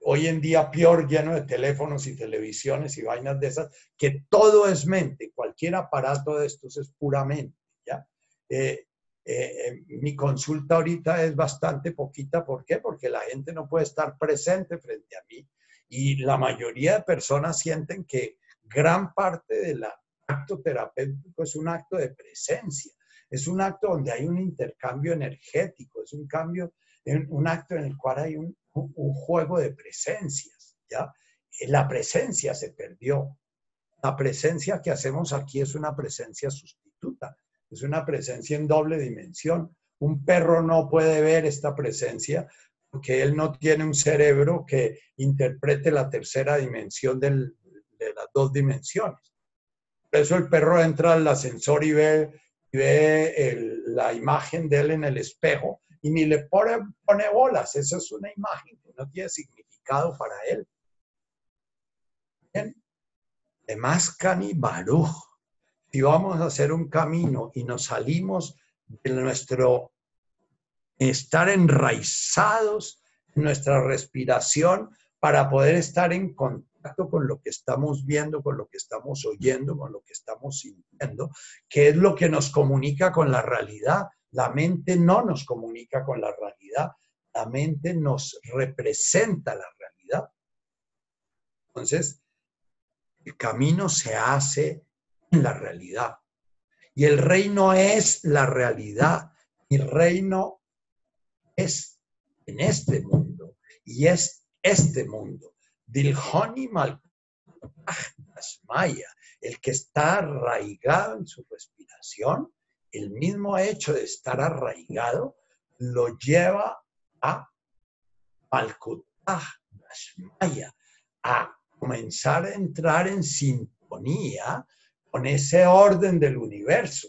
hoy en día peor, lleno de teléfonos y televisiones y vainas de esas, que todo es mente, cualquier aparato de estos es puramente, ¿ya? Eh, eh, mi consulta ahorita es bastante poquita, ¿por qué? Porque la gente no puede estar presente frente a mí y la mayoría de personas sienten que gran parte del acto terapéutico es un acto de presencia es un acto donde hay un intercambio energético, es un cambio, un acto en el cual hay un, juego de presencias, ¿ya? La presencia se perdió. La presencia que hacemos aquí es una presencia sustituta, es una presencia en doble dimensión. Un perro no puede ver esta presencia porque él no tiene un cerebro que interprete la tercera dimensión de las dos dimensiones. Por eso el perro entra al ascensor y ve ve la imagen de él en el espejo y ni le pone, bolas. Esa es una imagen que no tiene significado para él. Bien. De Mascani Baruch. Si vamos a hacer un camino y nos salimos de nuestro estar enraizados en nuestra respiración para poder estar en contacto con lo que estamos viendo, con lo que estamos oyendo, con lo que estamos sintiendo, que es lo que nos comunica con la realidad. La mente no nos comunica con la realidad. la mente nos representa la realidad. Entonces, el camino se hace en la realidad. Y el reino es la realidad. El reino es en este mundo. Y es este mundo. Dilhoni Maya, el que está arraigado en su respiración, el mismo hecho de estar arraigado lo lleva a Malkutah Maya, a comenzar a entrar en sintonía con ese orden del universo.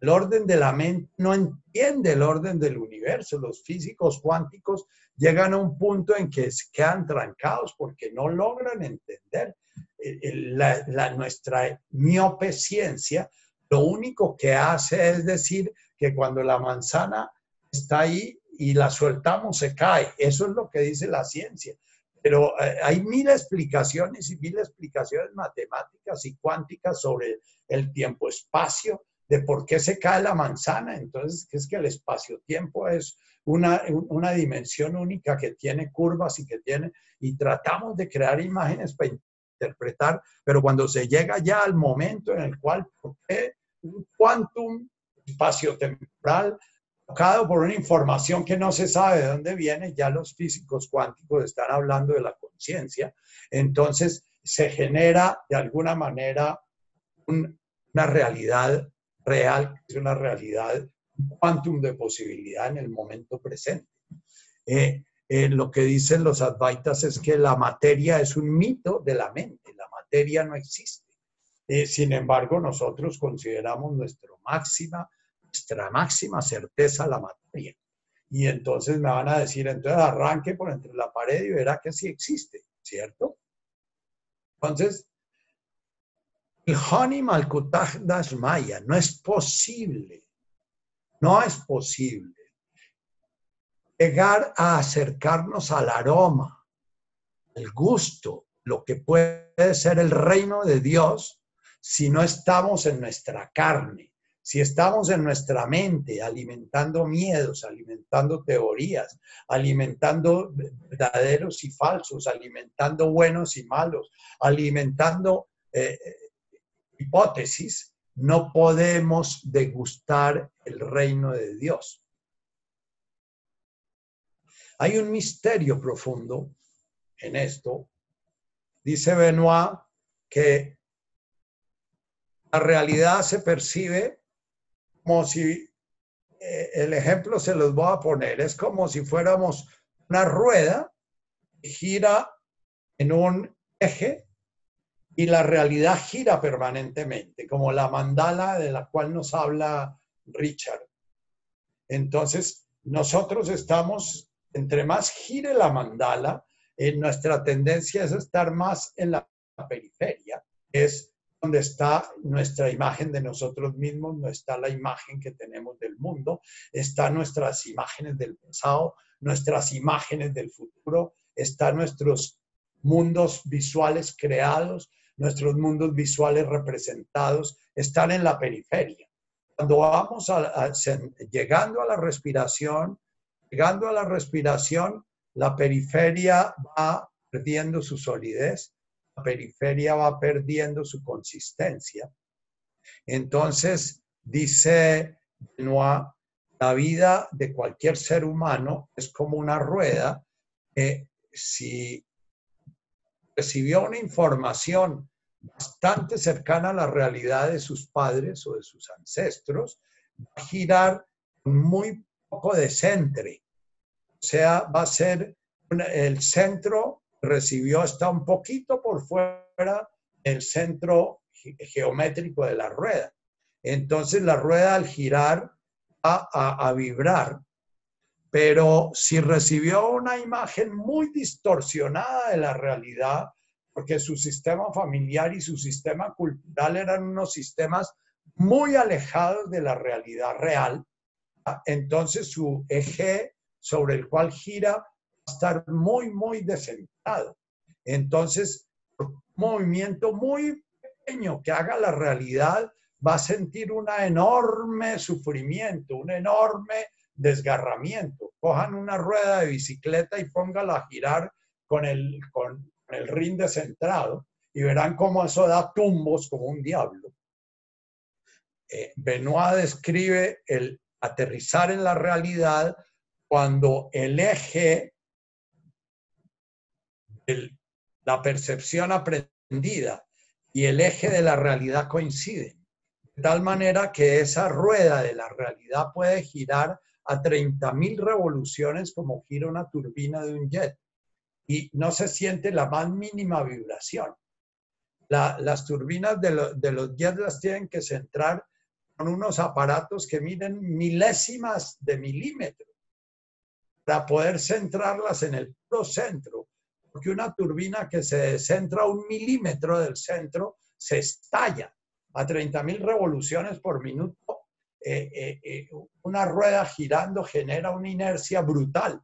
El orden de la mente no entiende el orden del universo. Los físicos cuánticos llegan a un punto en que quedan trancados porque no logran entender la, nuestra miope ciencia. Lo único que hace es decir que cuando la manzana está ahí y la soltamos se cae. Eso es lo que dice la ciencia. Pero eh, hay mil explicaciones y mil explicaciones matemáticas y cuánticas sobre el tiempo-espacio, de por qué se cae la manzana. Entonces, es que el espacio-tiempo es una, una, dimensión única que tiene curvas y que tiene, y tratamos de crear imágenes para interpretar, pero cuando se llega ya al momento en el cual, ¿por qué un quantum espacio-temporal tocado por una información que no se sabe de dónde viene, ya los físicos cuánticos están hablando de la conciencia, entonces se genera de alguna manera una realidad real, es una realidad, un quantum de posibilidad en el momento presente. Eh, eh, lo que dicen los advaitas es que la materia es un mito de la mente, la materia no existe. Eh, sin embargo, nosotros consideramos nuestro máxima nuestra máxima certeza la materia. Y entonces me van a decir, entonces arranque por entre la pared y verá que sí existe, ¿cierto? Entonces, Maya no es posible, no es posible llegar a acercarnos al aroma, el gusto, lo que puede ser el reino de Dios si no estamos en nuestra carne, si estamos en nuestra mente alimentando miedos, alimentando teorías, alimentando verdaderos y falsos, alimentando buenos y malos, alimentando eh, hipótesis, no podemos degustar el reino de Dios. Hay un misterio profundo en esto. Dice Benoit que la realidad se percibe como si, eh, el ejemplo se los voy a poner, es como si fuéramos una rueda que gira en un eje y la realidad gira permanentemente, como la mandala de la cual nos habla Richard. Entonces, nosotros estamos, entre más gire la mandala, en nuestra tendencia es estar más en la periferia, es donde está nuestra imagen de nosotros mismos, no está la imagen que tenemos del mundo, están nuestras imágenes del pasado, nuestras imágenes del futuro, están nuestros mundos visuales creados, nuestros mundos visuales representados, están en la periferia. Cuando vamos llegando a la respiración, llegando a la respiración, la periferia va perdiendo su solidez, periferia va perdiendo su consistencia. Entonces, dice Benoit, la vida de cualquier ser humano es como una rueda que si recibió una información bastante cercana a la realidad de sus padres o de sus ancestros, va a girar muy poco de centro. O sea, va a ser el centro recibió hasta un poquito por fuera el centro geométrico de la rueda. Entonces la rueda al girar va a, vibrar, pero si recibió una imagen muy distorsionada de la realidad, porque su sistema familiar y su sistema cultural eran unos sistemas muy alejados de la realidad real, entonces su eje sobre el cual gira estar muy, muy descentrado. Entonces, un movimiento muy pequeño que haga la realidad va a sentir un enorme sufrimiento, un enorme desgarramiento. cojan una rueda de bicicleta y póngala a girar con el, con el rin descentrado y verán cómo eso da tumbos como un diablo. Eh, Benoit describe el aterrizar en la realidad cuando el eje, la percepción aprendida y el eje de la realidad coinciden. De tal manera que esa rueda de la realidad puede girar a 30.000 revoluciones como gira una turbina de un jet y no se siente la más mínima vibración. las turbinas de, de, los jets las tienen que centrar con unos aparatos que miden milésimas de milímetro para poder centrarlas en el puro centro, porque una turbina que se centra un milímetro del centro se estalla a 30.000 revoluciones por minuto. Eh, eh, eh, una rueda girando genera una inercia brutal.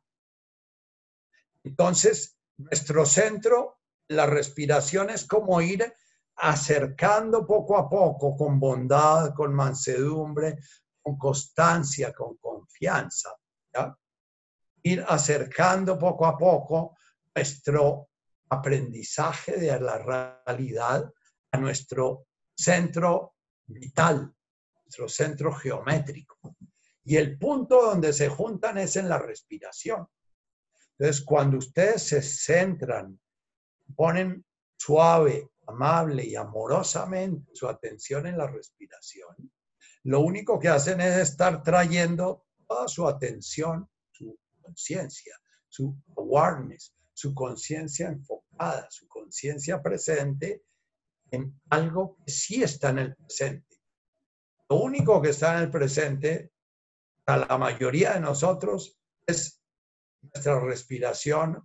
Entonces, nuestro centro, la respiración es como ir acercando poco a poco, con bondad, con mansedumbre, con constancia, con confianza. ir acercando poco a poco nuestro aprendizaje de la realidad a nuestro centro vital, nuestro centro geométrico. Y el punto donde se juntan es en la respiración. Entonces, cuando ustedes se centran, ponen suave, amable y amorosamente su atención en la respiración, lo único que hacen es estar trayendo toda su atención conciencia, su awareness, su conciencia enfocada, su conciencia presente en algo que sí está en el presente. Lo único que está en el presente a la mayoría de nosotros es nuestra respiración,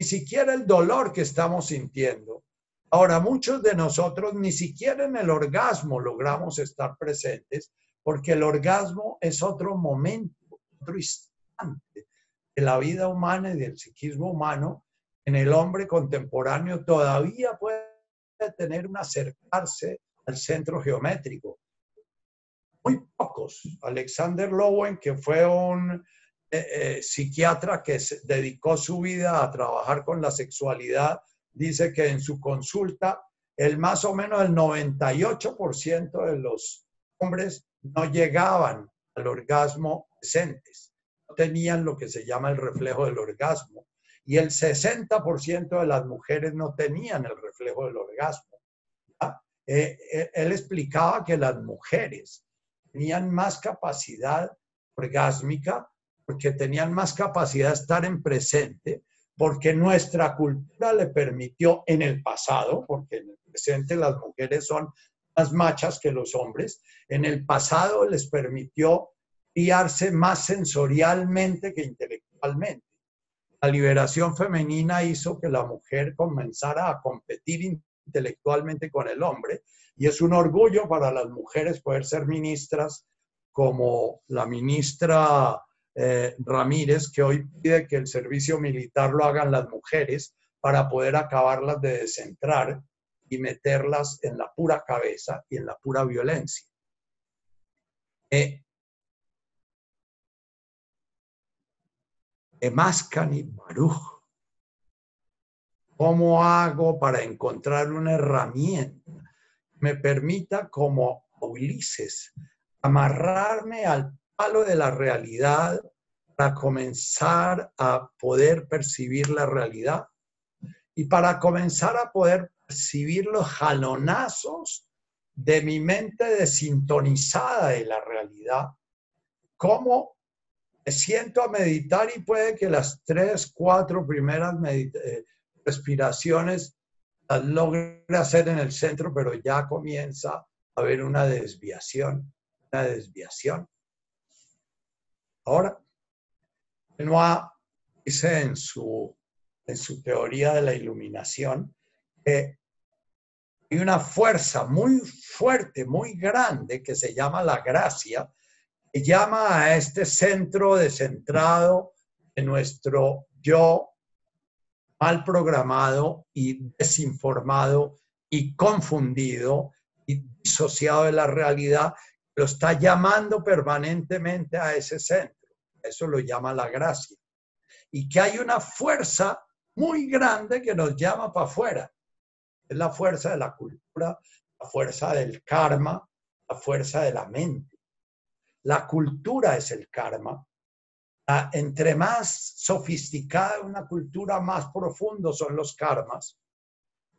ni siquiera el dolor que estamos sintiendo. Ahora, muchos de nosotros ni siquiera en el orgasmo logramos estar presentes porque el orgasmo es otro momento, otro instante de la vida humana y del psiquismo humano en el hombre contemporáneo todavía puede tener un acercarse al centro geométrico. Muy pocos. Alexander Lowen, que fue un eh, eh, psiquiatra que dedicó su vida a trabajar con la sexualidad, dice que en su consulta el más o menos el 98% de los hombres no llegaban al orgasmo presentes tenían lo que se llama el reflejo del orgasmo y el 60% de las mujeres no tenían el reflejo del orgasmo. Eh, él explicaba que las mujeres tenían más capacidad orgásmica porque tenían más capacidad de estar en presente, porque nuestra cultura le permitió en el pasado, porque en el presente las mujeres son más machas que los hombres, en el pasado les permitió criarse más sensorialmente que intelectualmente. La liberación femenina hizo que la mujer comenzara a competir intelectualmente con el hombre y es un orgullo para las mujeres poder ser ministras como la ministra eh, Ramírez, que hoy pide que el servicio militar lo hagan las mujeres para poder acabarlas de descentrar y meterlas en la pura cabeza y en la pura violencia. Eh, Baruch. ¿Cómo hago para encontrar una herramienta que me permita, como Ulises, amarrarme al palo de la realidad para comenzar a poder percibir la realidad? Y para comenzar a poder percibir los jalonazos de mi mente desintonizada de la realidad, ¿cómo me siento a meditar y puede que las tres, cuatro primeras eh, respiraciones las logre hacer en el centro, pero ya comienza a haber una desviación, una desviación. Ahora, Benoit dice en su, en su teoría de la iluminación que hay una fuerza muy fuerte, muy grande que se llama la gracia, llama a este centro descentrado de nuestro yo mal programado y desinformado y confundido y disociado de la realidad, lo está llamando permanentemente a ese centro. Eso lo llama la gracia. Y que hay una fuerza muy grande que nos llama para afuera. Es la fuerza de la cultura, la fuerza del karma, la fuerza de la mente. La cultura es el karma. Entre más sofisticada una cultura, más profundo son los karmas.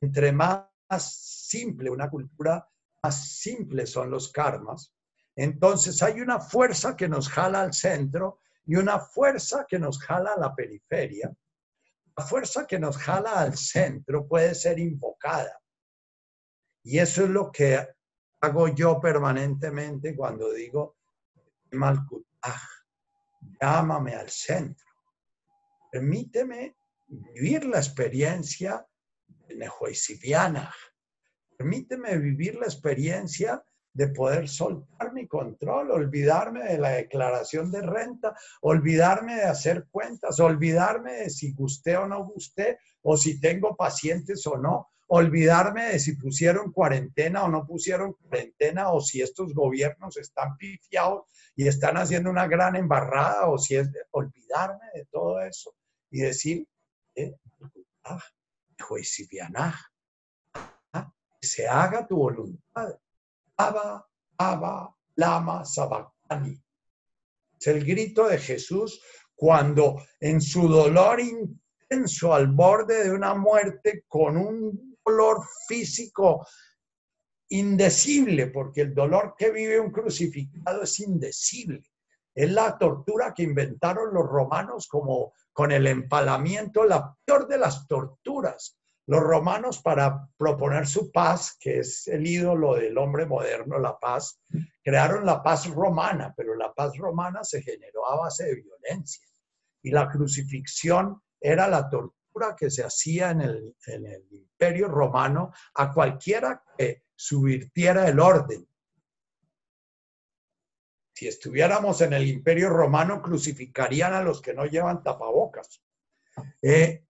Entre más simple una cultura, más simple son los karmas. Entonces hay una fuerza que nos jala al centro y una fuerza que nos jala a la periferia. La fuerza que nos jala al centro puede ser invocada. Y eso es lo que hago yo permanentemente cuando digo, Malkutaj, llámame al centro. Permíteme vivir la experiencia de Nehuesibiana. Permíteme vivir la experiencia de poder soltar mi control, olvidarme de la declaración de renta, olvidarme de hacer cuentas, olvidarme de si gusté o no gusté, o si tengo pacientes o no, olvidarme de si pusieron cuarentena o no pusieron cuarentena, o si estos gobiernos están pifiados y están haciendo una gran embarrada, o si es olvidarme de todo eso y decir, eh, ah, ah, se haga tu voluntad Abba, Abba, Lama, Sabacani. Es el grito de Jesús cuando en su dolor intenso al borde de una muerte con un dolor físico indecible, porque el dolor que vive un crucificado es indecible. Es la tortura que inventaron los romanos como con el empalamiento, la peor de las torturas. Los romanos, para proponer su paz, que es el ídolo del hombre moderno, la paz, crearon la paz romana, pero la paz romana se generó a base de violencia. Y la crucifixión era la tortura que se hacía en el, imperio romano a cualquiera que subvirtiera el orden. Si estuviéramos en el imperio romano, crucificarían a los que no llevan tapabocas. Eh,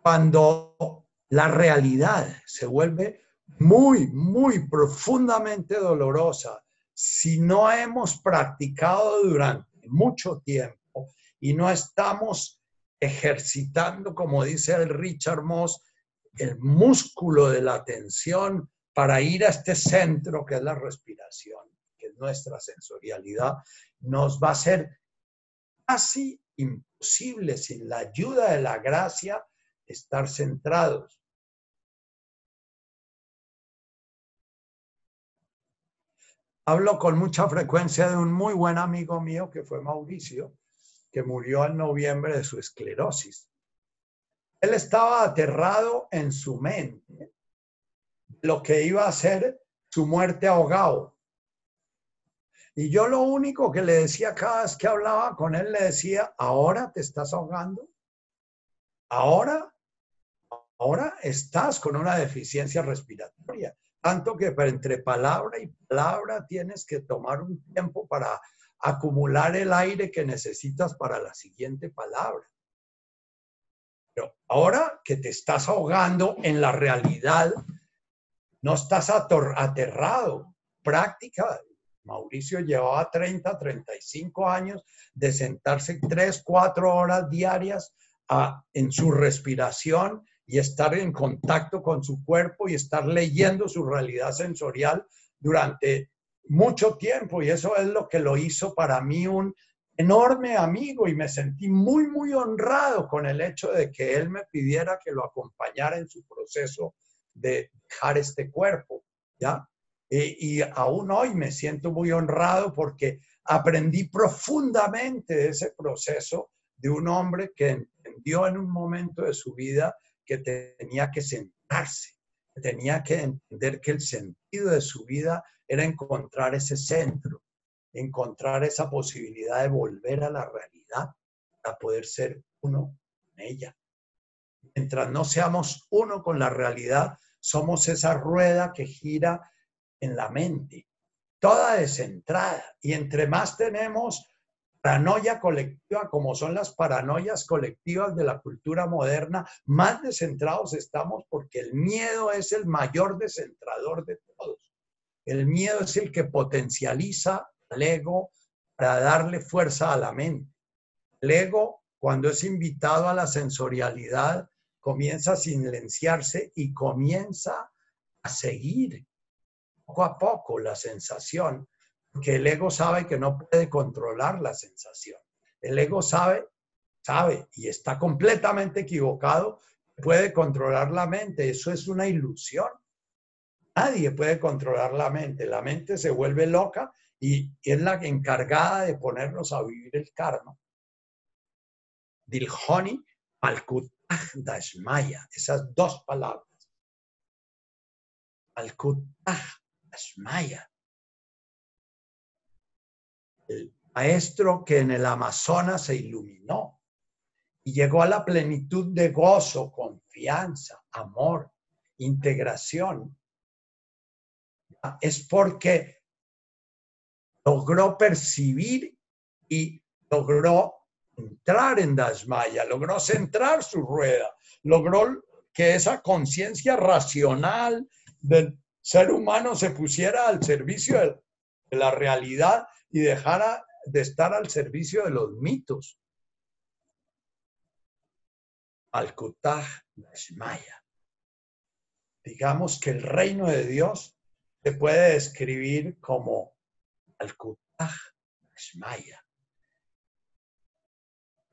cuando la realidad se vuelve muy, muy profundamente dolorosa, si no hemos practicado durante mucho tiempo y no estamos ejercitando, como dice el Richard Moss, el músculo de la atención para ir a este centro que es la respiración, que es nuestra sensorialidad, nos va a ser casi imposible sin la ayuda de la gracia estar centrados. Hablo con mucha frecuencia de un muy buen amigo mío que fue Mauricio, que murió en noviembre de su esclerosis. Él estaba aterrado en su mente lo que iba a ser su muerte ahogado. Y yo lo único que le decía cada vez que hablaba con él, le decía, ahora te estás ahogando, ahora Ahora estás con una deficiencia respiratoria, tanto que entre palabra y palabra tienes que tomar un tiempo para acumular el aire que necesitas para la siguiente palabra. Pero ahora que te estás ahogando en la realidad, no estás aterrado. Práctica. Mauricio llevaba 30, 35 años de sentarse 3, 4 horas diarias en su respiración y estar en contacto con su cuerpo y estar leyendo su realidad sensorial durante mucho tiempo. Y eso es lo que lo hizo para mí un enorme amigo y me sentí muy, muy honrado con el hecho de que él me pidiera que lo acompañara en su proceso de dejar este cuerpo, ¿ya? Y, y aún hoy me siento muy honrado porque aprendí profundamente ese proceso de un hombre que entendió en un momento de su vida que tenía que sentarse, tenía que entender que el sentido de su vida era encontrar ese centro, encontrar esa posibilidad de volver a la realidad para poder ser uno con ella. Mientras no seamos uno con la realidad, somos esa rueda que gira en la mente, toda descentrada. Y entre más tenemos paranoia colectiva, como son las paranoias colectivas de la cultura moderna, más descentrados estamos porque el miedo es el mayor descentrador de todos. El miedo es el que potencializa al ego, para darle fuerza a la mente. El ego, cuando es invitado a la sensorialidad, comienza a silenciarse y comienza a seguir poco a poco la sensación, que el ego sabe que no puede controlar la sensación. El ego sabe, sabe y está completamente equivocado, puede controlar la mente. Eso es una ilusión. Nadie puede controlar la mente. La mente se vuelve loca y es la encargada de ponernos a vivir el karma. Dilhoni Malkutah Dashmaya, esas dos palabras. Malkutah Dashmaya. El maestro que en el Amazonas se iluminó y llegó a la plenitud de gozo, confianza, amor, integración, es porque logró percibir y logró entrar en Dasmaya, logró centrar su rueda, logró que esa conciencia racional del ser humano se pusiera al servicio de, la realidad y dejara de estar al servicio de los mitos. Al-Kutah Dasmaya. Digamos que el reino de Dios se puede describir como Dasmaya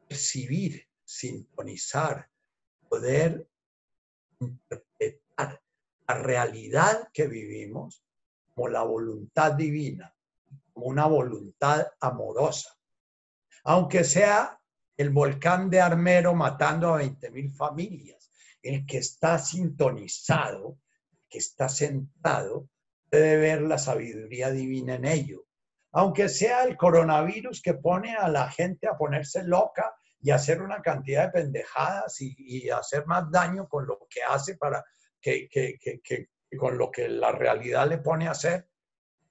percibir, sintonizar, poder interpretar la realidad que vivimos como la voluntad divina, como una voluntad amorosa. Aunque sea el volcán de Armero matando a 20.000 familias, el que está sintonizado, que está sentado, debe ver la sabiduría divina en ello aunque sea el coronavirus que pone a la gente a ponerse loca y hacer una cantidad de pendejadas y, hacer más daño con lo que hace para que, con lo que la realidad le pone a hacer,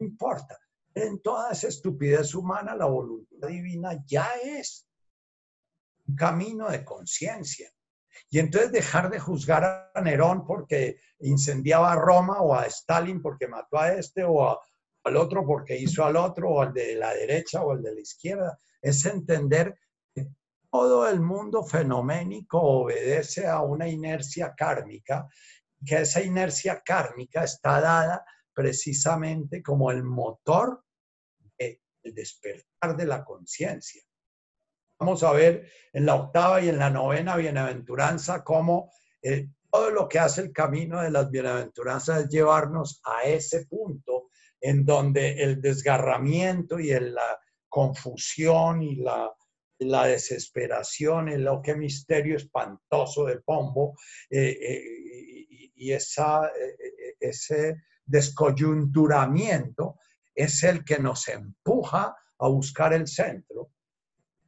no importa. En toda esa estupidez humana, la voluntad divina ya es un camino de conciencia. Y entonces dejar de juzgar a Nerón porque incendiaba a Roma o a Stalin porque mató a este o al otro porque hizo al otro, o al de la derecha o al de la izquierda. Es entender que todo el mundo fenoménico obedece a una inercia kármica, que esa inercia kármica está dada precisamente como el motor del despertar de la conciencia. Vamos a ver en la octava y en la novena bienaventuranza cómo eh, todo lo que hace el camino de las bienaventuranzas es llevarnos a ese punto en donde el desgarramiento y la confusión y la, desesperación, el lo que misterio espantoso de Pombo eh, eh, y, esa, eh, ese descoyunturamiento es el que nos empuja a buscar el centro.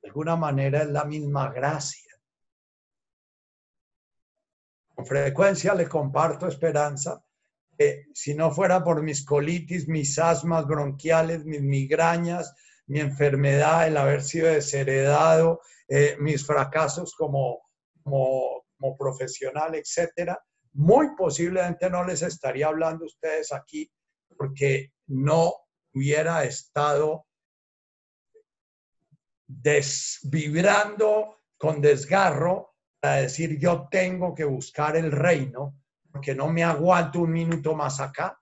De alguna manera es la misma gracia. Con frecuencia le comparto esperanza si no fuera por mis colitis, mis asmas bronquiales, mis migrañas, mi enfermedad, el haber sido desheredado, eh, mis fracasos como, como, como profesional, etcétera, muy posiblemente no les estaría hablando a ustedes aquí porque no hubiera estado desvibrando con desgarro para decir yo tengo que buscar el reino porque no me aguanto un minuto más acá.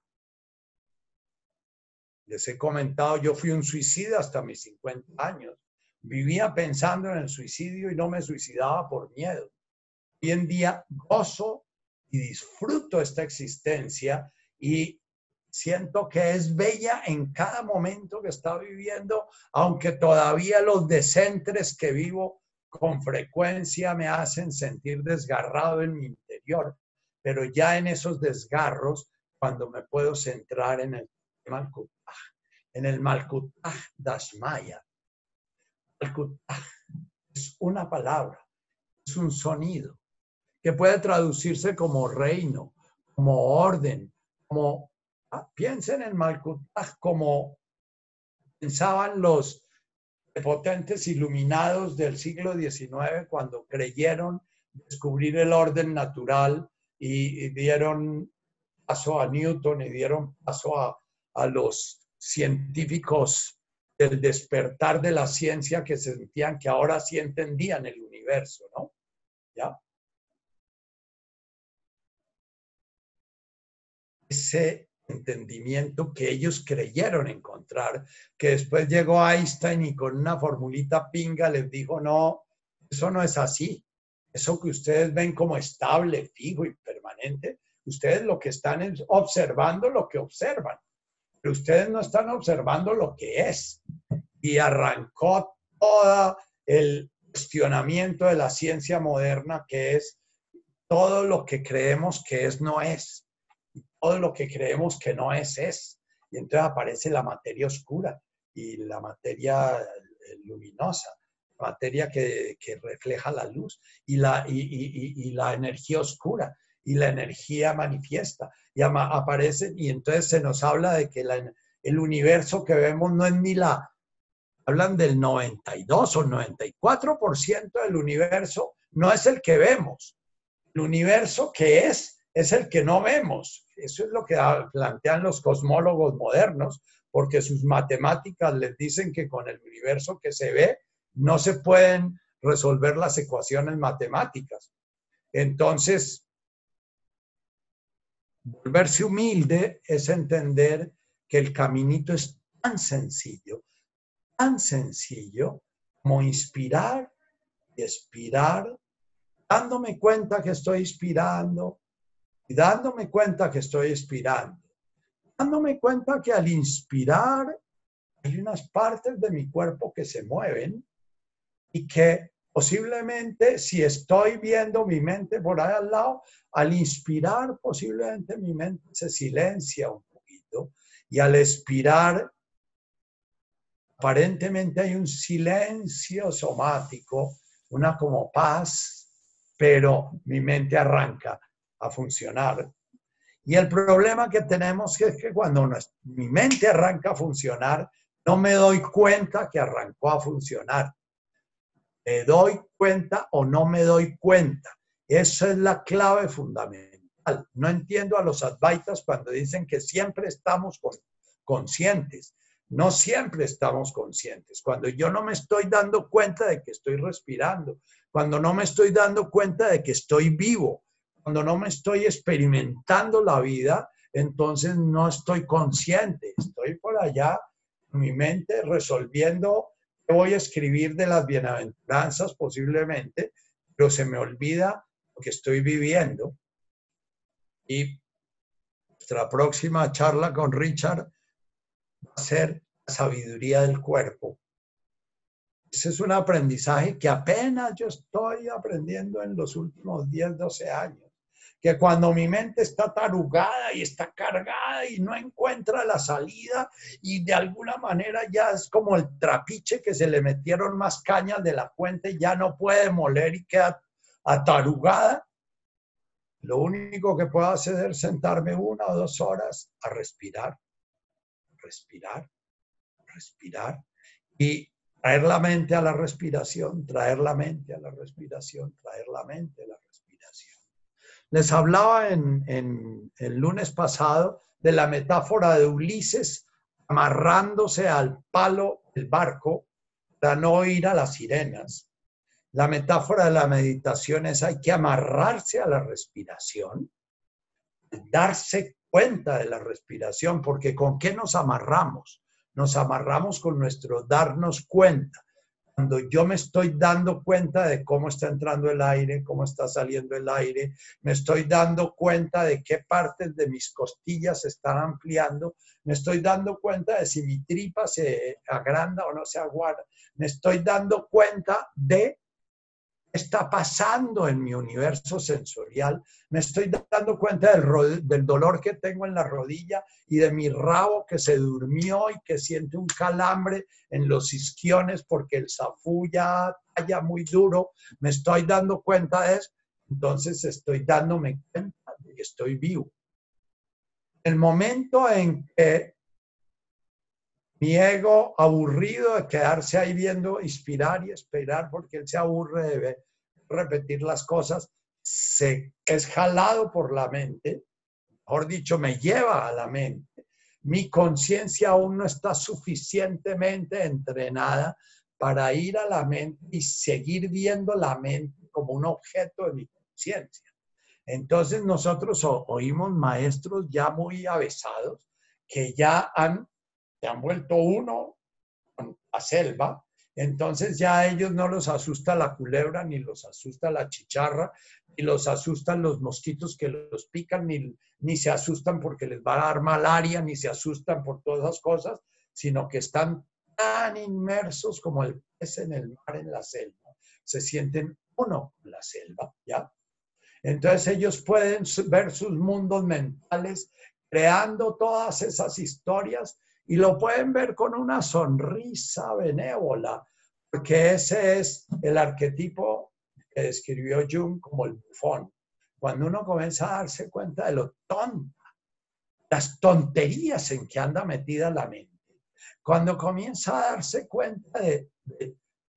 Les he comentado, yo fui un suicida hasta mis 50 años. Vivía pensando en el suicidio y no me suicidaba por miedo. Hoy en día gozo y disfruto esta existencia y siento que es bella en cada momento que está viviendo, aunque todavía los decentres que vivo con frecuencia me hacen sentir desgarrado en mi interior pero ya en esos desgarros, cuando me puedo centrar en el Malkutaj, en el Malkutaj Dashmaya. Malkutaj es una palabra, es un sonido que puede traducirse como reino, como orden, como piensen en el Malkutaj como pensaban los potentes iluminados del siglo XIX cuando creyeron descubrir el orden natural y, dieron paso a Newton y dieron paso a, a los científicos del despertar de la ciencia que sentían que ahora sí entendían el universo, ¿no? ¿Ya? Ese entendimiento que ellos creyeron encontrar, que después llegó Einstein y con una formulita pinga les dijo, no, eso no es así. Eso que ustedes ven como estable, fijo y permanente, ustedes lo que están es observando lo que observan, pero ustedes no están observando lo que es. Y arrancó todo el cuestionamiento de la ciencia moderna, que es todo lo que creemos que es no es todo lo que creemos que no es es. Y entonces aparece la materia oscura y la materia eh, luminosa, materia que, refleja la luz y la, y, la energía oscura y la energía manifiesta. Y aparece, y entonces se nos habla de que el universo que vemos no es ni la, hablan del 92 o 94% del universo, no es el que vemos. El universo que es, es el que no vemos. Eso es lo que plantean los cosmólogos modernos, porque sus matemáticas les dicen que con el universo que se ve no se pueden resolver las ecuaciones matemáticas. Entonces, volverse humilde es entender que el caminito es tan sencillo, tan sencillo como inspirar y expirar, dándome cuenta que estoy inspirando, y dándome cuenta que estoy inspirando, dándome cuenta que al inspirar hay unas partes de mi cuerpo que se mueven y que posiblemente si estoy viendo mi mente por ahí al lado, al inspirar posiblemente mi mente se silencia un poquito y al expirar aparentemente hay un silencio somático, una como paz, pero mi mente arranca a funcionar. Y el problema que tenemos es que cuando mi mente arranca a funcionar, no me doy cuenta que arrancó a funcionar. Me doy cuenta o no me doy cuenta. Esa es la clave fundamental. No entiendo a los advaitas cuando dicen que siempre estamos conscientes. No siempre estamos conscientes. Cuando yo no me estoy dando cuenta de que estoy respirando, cuando no me estoy dando cuenta de que estoy vivo, cuando no me estoy experimentando la vida, entonces no estoy consciente, estoy por allá en mi mente resolviendo qué voy a escribir de las bienaventuranzas posiblemente, pero se me olvida lo que estoy viviendo. Y nuestra próxima charla con Richard va a ser la sabiduría del cuerpo. Ese es un aprendizaje que apenas yo estoy aprendiendo en los últimos 10, 12 años que cuando mi mente está tarugada y está cargada y no encuentra la salida y de alguna manera ya es como el trapiche que se le metieron más cañas de la cuenta y ya no puede moler y queda atarugada, lo único que puedo hacer es sentarme una o dos horas a respirar, respirar, respirar y traer la mente a la respiración, traer la mente a la respiración, traer la mente a la les hablaba en, el lunes pasado de la metáfora de Ulises amarrándose al palo del barco para no ir a las sirenas. La metáfora de la meditación es hay que amarrarse a la respiración, darse cuenta de la respiración, porque ¿con qué nos amarramos? Nos amarramos con nuestro darnos cuenta cuando yo me estoy dando cuenta de cómo está entrando el aire, cómo está saliendo el aire, me estoy dando cuenta de qué partes de mis costillas se están ampliando, me estoy dando cuenta de si mi tripa se agranda o no se aguarda, me estoy dando cuenta de está pasando en mi universo sensorial. Me estoy dando cuenta del, dolor que tengo en la rodilla y de mi rabo que se durmió y que siente un calambre en los isquiones porque el zafú ya talla muy duro. Me estoy dando cuenta de eso. Entonces estoy dándome cuenta de que estoy vivo. El momento en que mi ego aburrido de quedarse ahí viendo, inspirar y esperar porque él se aburre de repetir las cosas, se es jalado por la mente, mejor dicho, me lleva a la mente, mi conciencia aún no está suficientemente entrenada para ir a la mente y seguir viendo la mente como un objeto de mi conciencia. Entonces nosotros oímos maestros ya muy avesados que ya han, se han vuelto uno a selva, entonces ya a ellos no los asusta la culebra, ni los asusta la chicharra, ni los asustan los mosquitos que los pican, ni, ni se asustan porque les va a dar malaria, ni se asustan por todas esas cosas, sino que están tan inmersos como el pez en el mar, en la selva. Se sienten uno con la selva, ¿ya? Entonces ellos pueden ver sus mundos mentales creando todas esas historias y lo pueden ver con una sonrisa benévola, porque ese es el arquetipo que describió Jung como el bufón. Cuando uno comienza a darse cuenta de lo tonta, las tonterías en que anda metida la mente cuando comienza a darse cuenta de,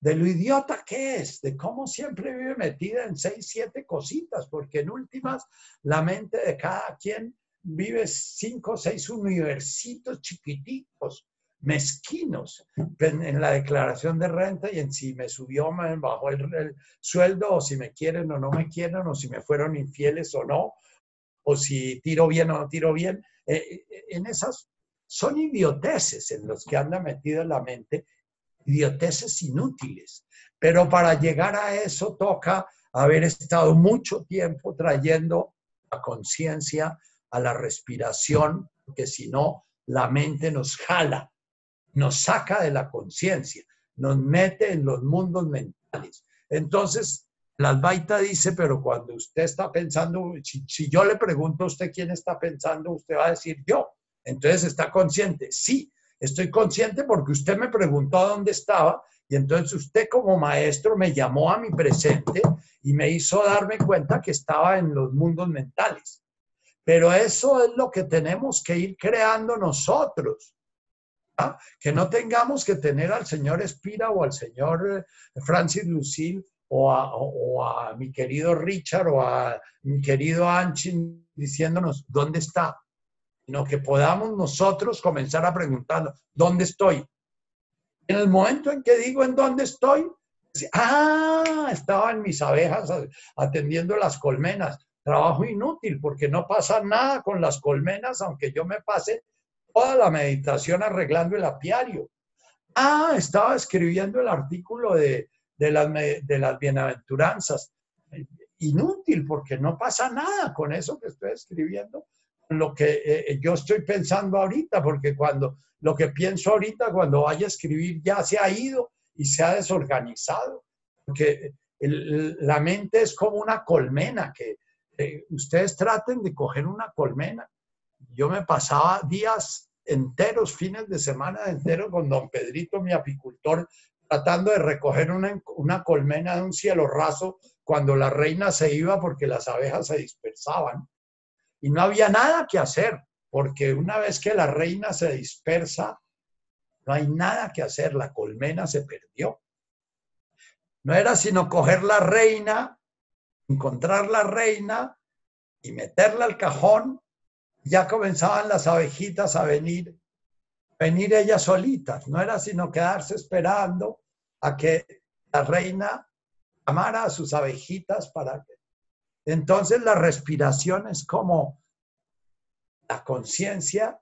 lo idiota que es, de cómo siempre vive metida en seis, siete cositas, porque en últimas la mente de cada quien vive cinco o seis universitos chiquititos, mezquinos, en la declaración de renta y en si me subió, me bajó el, sueldo, o si me quieren o no me quieren, o si me fueron infieles o no, o si tiro bien o no tiro bien. Eh, eh, en esas son idioteces en los que anda metido la mente, idioteces inútiles. Pero para llegar a eso toca haber estado mucho tiempo trayendo la conciencia a la respiración, porque si no, la mente nos jala, nos saca de la conciencia, nos mete en los mundos mentales. Entonces, la Albaita dice, pero cuando usted está pensando, si, si, yo le pregunto a usted quién está pensando, usted va a decir yo. Entonces está consciente. Sí, estoy consciente porque usted me preguntó dónde estaba y entonces usted como maestro me llamó a mi presente y me hizo darme cuenta que estaba en los mundos mentales. Pero eso es lo que tenemos que ir creando nosotros. ¿ah? Que no tengamos que tener al señor Espira o al señor eh, Francis Lucille o a, mi querido Richard o a mi querido Anchin diciéndonos dónde está sino que podamos nosotros comenzar a preguntarnos, ¿dónde estoy? En el momento en que digo en dónde estoy, ah, estaba en mis abejas atendiendo las colmenas. Trabajo inútil porque no pasa nada con las colmenas, aunque yo me pase toda la meditación arreglando el apiario. Ah, estaba escribiendo el artículo de, de, las, de las bienaventuranzas. Inútil porque no pasa nada con eso que estoy escribiendo lo que eh, eh, yo estoy pensando ahorita, porque cuando lo que pienso ahorita, cuando vaya a escribir, ya se ha ido y se ha desorganizado. Porque la mente es como una colmena, que ustedes traten de coger una colmena. Yo me pasaba días enteros, fines de semana enteros con don Pedrito, mi apicultor, tratando de recoger una, colmena de un cielo raso cuando la reina se iba porque las abejas se dispersaban y no había nada que hacer, porque una vez que la reina se dispersa, no hay nada que hacer, la colmena se perdió. No era sino coger la reina, encontrar la reina y meterla al cajón. Ya comenzaban las abejitas a venir, venir ellas solitas. No era sino quedarse esperando a que la reina llamara a sus abejitas para que entonces la respiración es como la conciencia,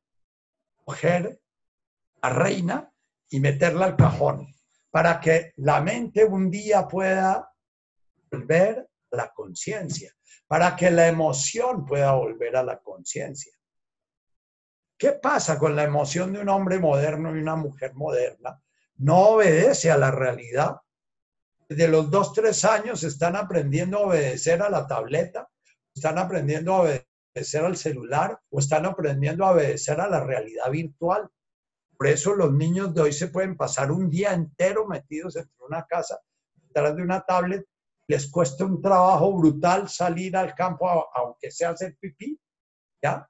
coger a reina y meterla al cajón, para que la mente un día pueda volver la conciencia, para que la emoción pueda volver a la conciencia. ¿Qué pasa con la emoción de un hombre moderno y una mujer moderna? No obedece a la realidad, de los dos, tres años están aprendiendo a obedecer a la tableta, están aprendiendo a obedecer al celular o están aprendiendo a obedecer a la realidad virtual. Por eso los niños de hoy se pueden pasar un día entero metidos dentro de una casa, detrás de una tablet. Les cuesta un trabajo brutal salir al campo, aunque sea hacer pipí, ¿ya?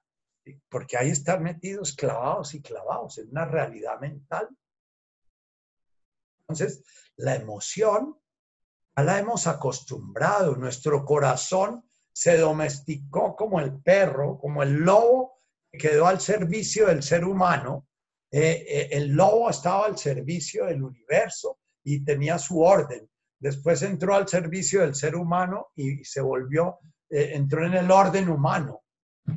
Porque ahí están metidos clavados y clavados en una realidad mental. Entonces, la emoción la hemos acostumbrado, nuestro corazón se domesticó como el perro, como el lobo quedó al servicio del ser humano. Eh, eh, el lobo estaba al servicio del universo y tenía su orden. Después entró al servicio del ser humano y se volvió, eh, entró en el orden humano.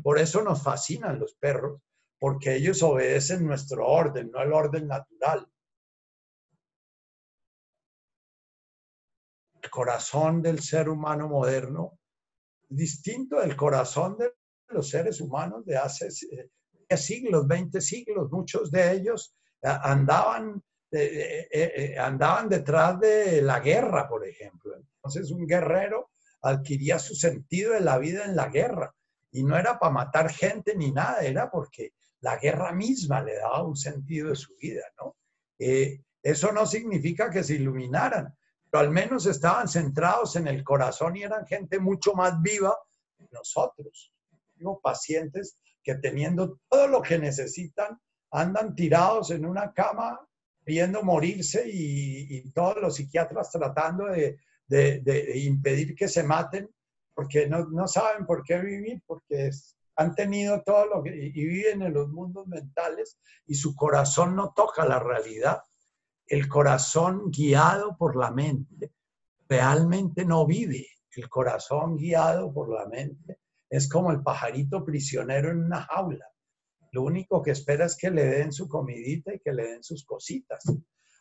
Por eso nos fascinan los perros, porque ellos obedecen nuestro orden, no el orden natural. El corazón del ser humano moderno, distinto del corazón de los seres humanos de hace eh, siglos, 20 siglos, muchos de ellos eh, andaban, eh, andaban detrás de la guerra, por ejemplo. Entonces un guerrero adquiría su sentido de la vida en la guerra y no era para matar gente ni nada, era porque la guerra misma le daba un sentido de su vida, ¿no? eso no significa que se iluminaran, pero al menos estaban centrados en el corazón y eran gente mucho más viva que nosotros. Digo, pacientes que teniendo todo lo que necesitan, andan tirados en una cama viendo morirse y, todos los psiquiatras tratando de, impedir que se maten porque no, saben por qué vivir, porque han tenido todo lo que y viven en los mundos mentales y su corazón no toca la realidad el corazón guiado por la mente realmente no vive. El corazón guiado por la mente es como el pajarito prisionero en una jaula. Lo único que espera es que le den su comidita y que le den sus cositas.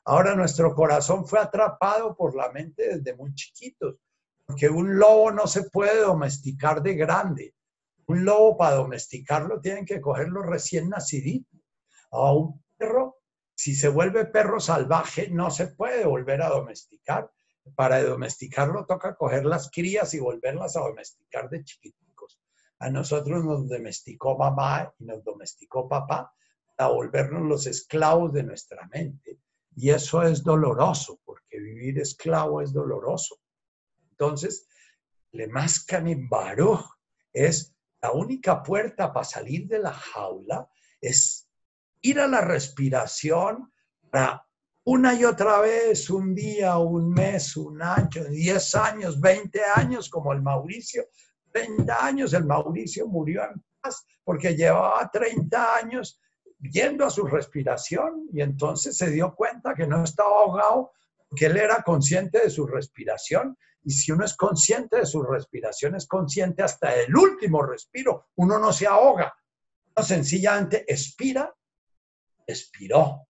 Ahora nuestro corazón fue atrapado por la mente desde muy chiquitos, porque un lobo no se puede domesticar de grande. Un lobo para domesticarlo tienen que cogerlo recién nacidito. A un perro si se vuelve perro salvaje, no se puede volver a domesticar. Para domesticarlo toca coger las crías y volverlas a domesticar de chiquiticos. A nosotros nos domesticó mamá y nos domesticó papá para volvernos los esclavos de nuestra mente. Y eso es doloroso, porque vivir esclavo es doloroso. Entonces, le mascan en baruch es la única puerta para salir de la jaula, es ir a la respiración para una y otra vez, un día, un mes, un año, 10 años, 20 años, como el Mauricio, 30 años, el Mauricio murió en paz porque llevaba 30 años yendo a su respiración y entonces se dio cuenta que no estaba ahogado, que él era consciente de su respiración. Y si uno es consciente de su respiración, es consciente hasta el último respiro, uno no se ahoga, uno sencillamente expira expiró.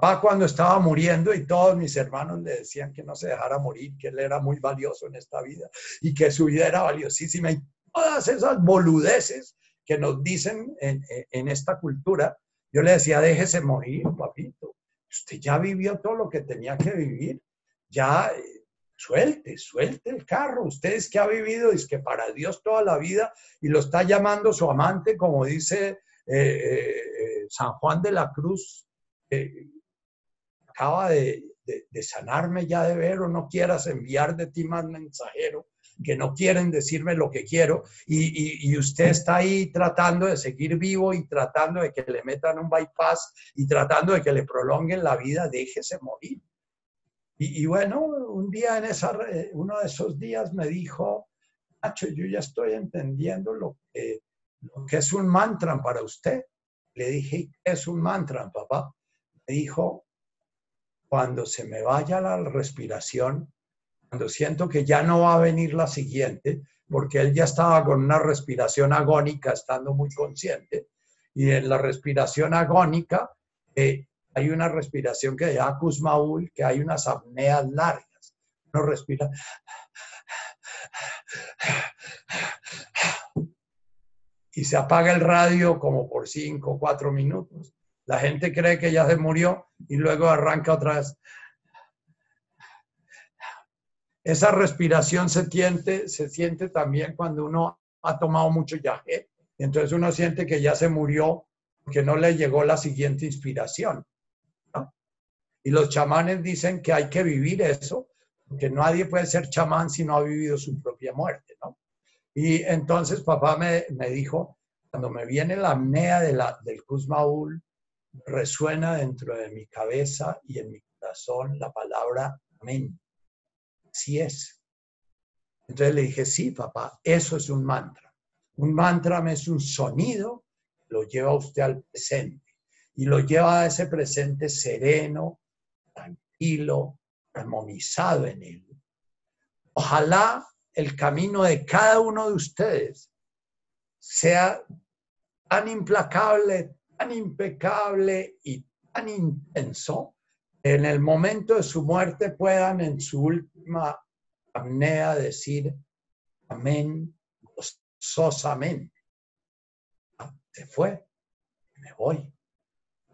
Papá cuando estaba muriendo y todos mis hermanos le decían que no se dejara morir, que él era muy valioso en esta vida y que su vida era valiosísima y todas esas boludeces que nos dicen en, en esta cultura, yo le decía, déjese morir, papito. Usted ya vivió todo lo que tenía que vivir. Ya eh, suelte, suelte el carro. Usted es que ha vivido, es que para Dios toda la vida y lo está llamando su amante, como dice eh, eh, San Juan de la Cruz acaba de, sanarme ya de ver o no quieras enviar de ti más mensajero, que no quieren decirme lo que quiero y, usted está ahí tratando de seguir vivo y tratando de que le metan un bypass y tratando de que le prolonguen la vida, déjese morir. Y, bueno, un día en esa, uno de esos días me dijo, Nacho, yo ya estoy entendiendo lo que ¿qué es un mantra para usted? Le dije, ¿qué es un mantra, papá? Me dijo, cuando se me vaya la respiración, cuando siento que ya no va a venir la siguiente, porque él ya estaba con una respiración agónica, estando muy consciente, y en la respiración agónica eh, hay una respiración que llama Kuzmaul, que hay unas apneas largas. Uno respira y se apaga el radio como por cinco o cuatro minutos. La gente cree que ya se murió y luego arranca otra vez. Esa respiración se siente, se siente también cuando uno ha tomado mucho yaje. Entonces uno siente que ya se murió porque no le llegó la siguiente inspiración. Y los chamanes dicen que hay que vivir eso, que nadie puede ser chamán si no ha vivido su propia muerte. ¿no? Y entonces papá me, dijo, cuando me viene la apnea del Kuzmaul, resuena dentro de mi cabeza y en mi corazón la palabra amén. Así es. Entonces le dije, sí, papá, eso es un mantra. Un mantra es un sonido, lo lleva usted al presente y lo lleva a ese presente sereno, tranquilo, armonizado en él. Ojalá el camino de cada uno de ustedes sea tan implacable, tan impecable y tan intenso, en el momento de su muerte puedan en su última apnea decir amén gozosamente. Se fue, me voy.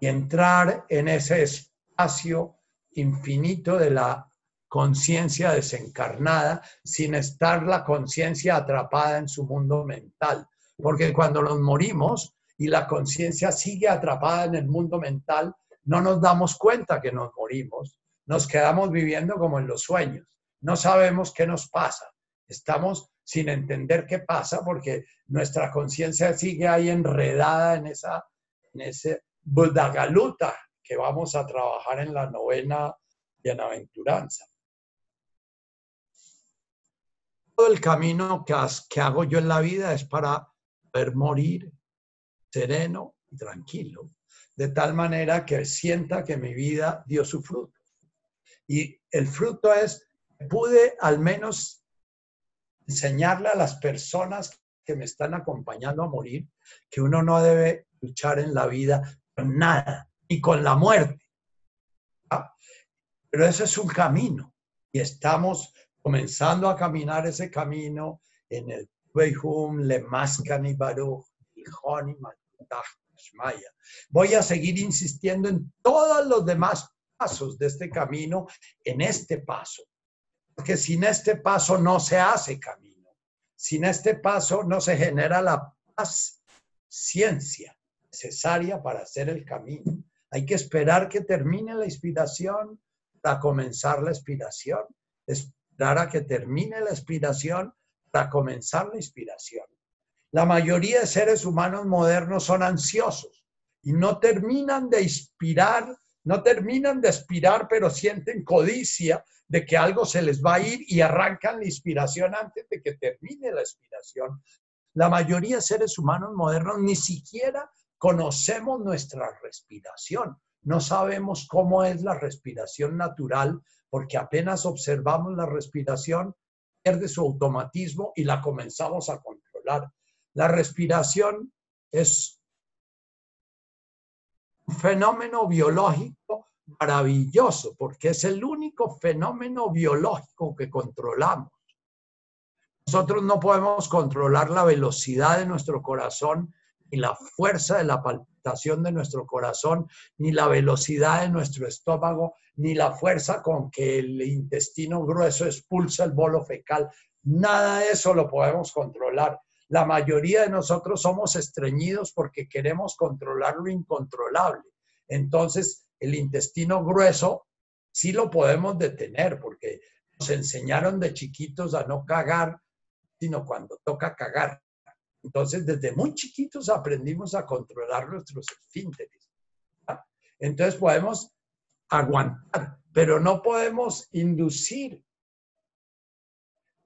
Y entrar en ese espacio infinito de la conciencia desencarnada sin estar la conciencia atrapada en su mundo mental. Porque cuando nos morimos y la conciencia sigue atrapada en el mundo mental, no nos damos cuenta que nos morimos. Nos quedamos viviendo como en los sueños. No sabemos qué nos pasa. Estamos sin entender qué pasa porque nuestra conciencia sigue ahí enredada en esa en ese budagaluta que vamos a trabajar en la novena bienaventuranza. Todo el camino que, hago yo en la vida es para poder morir sereno y tranquilo, de tal manera que sienta que mi vida dio su fruto. Y el fruto es, pude al menos enseñarle a las personas que me están acompañando a morir que uno no debe luchar en la vida con nada, y con la muerte. Pero ese es un camino y estamos comenzando a caminar ese camino en el Weihum, Le Maskani Baruch, Voy a seguir insistiendo en todos los demás pasos de este camino, en este paso, porque sin este paso no se hace camino. Sin este paso no se genera la paz, ciencia necesaria para hacer el camino. Hay que esperar que termine la inspiración para comenzar la inspiración. Esperar a que termine la inspiración para comenzar la inspiración. La mayoría de seres humanos modernos son ansiosos y no terminan de inspirar, no terminan de aspirar, pero sienten codicia de que algo se les va a ir y arrancan la inspiración antes de que termine la inspiración. La mayoría de seres humanos modernos ni siquiera conocemos nuestra respiración. No sabemos cómo es la respiración natural porque apenas observamos la respiración, pierde su automatismo y la comenzamos a controlar. La respiración es un fenómeno biológico maravilloso porque es el único fenómeno biológico que controlamos. Nosotros no podemos controlar la velocidad de nuestro corazón ni la fuerza de la palpitación de nuestro corazón, ni la velocidad de nuestro estómago, ni la fuerza con que el intestino grueso expulsa el bolo fecal. Nada de eso lo podemos controlar. La mayoría de nosotros somos estreñidos porque queremos controlar lo incontrolable. Entonces, el intestino grueso sí lo podemos detener porque nos enseñaron de chiquitos a no cagar, sino cuando toca cagar. Entonces, desde muy chiquitos aprendimos a controlar nuestros esfínteres. Entonces, podemos aguantar, pero no podemos inducir.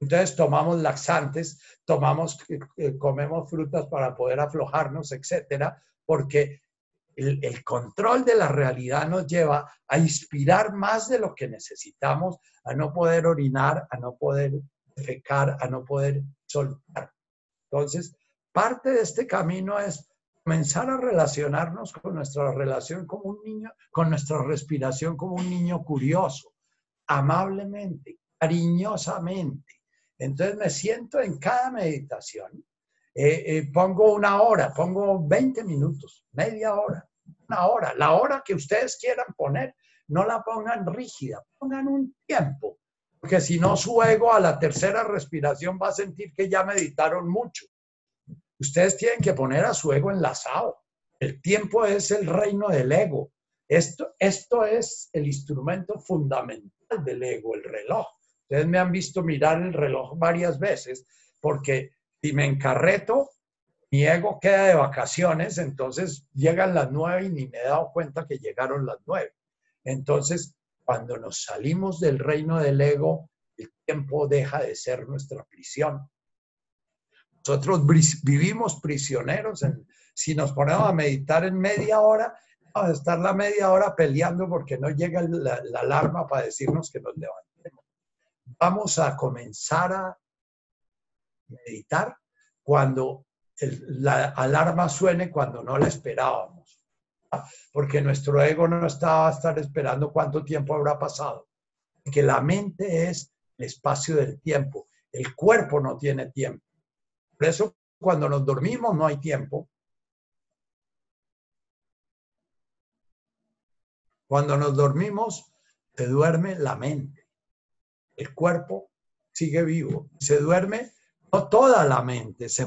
Entonces, tomamos laxantes, tomamos, eh, comemos frutas para poder aflojarnos, etcétera, porque el, el, control de la realidad nos lleva a inspirar más de lo que necesitamos, a no poder orinar, a no poder defecar, a no poder soltar. Entonces, parte de este camino es comenzar a relacionarnos con nuestra relación como un niño, con nuestra respiración como un niño curioso, amablemente, cariñosamente. Entonces me siento en cada meditación, eh, eh, pongo una hora, pongo 20 minutos, media hora, una hora, la hora que ustedes quieran poner, no la pongan rígida, pongan un tiempo, porque si no su ego a la tercera respiración va a sentir que ya meditaron mucho Ustedes tienen que poner a su ego enlazado. El tiempo es el reino del ego. Esto, esto es el instrumento fundamental del ego, el reloj. Ustedes me han visto mirar el reloj varias veces porque si me encarreto, mi ego queda de vacaciones, entonces llegan las nueve y ni me he dado cuenta que llegaron las nueve. Entonces, cuando nos salimos del reino del ego, el tiempo deja de ser nuestra prisión Nosotros vivimos prisioneros. si nos ponemos a meditar en media hora, vamos a estar la media hora peleando porque no llega la, la alarma para decirnos que nos levantemos. Vamos a comenzar a meditar cuando la alarma suene cuando no la esperábamos. Porque nuestro ego no estaba a estar esperando cuánto tiempo habrá pasado. Que la mente es el espacio del tiempo. El cuerpo no tiene tiempo. Por eso cuando nos dormimos no hay tiempo. Cuando nos dormimos se duerme la mente. El cuerpo sigue vivo. Se duerme no toda la mente, se,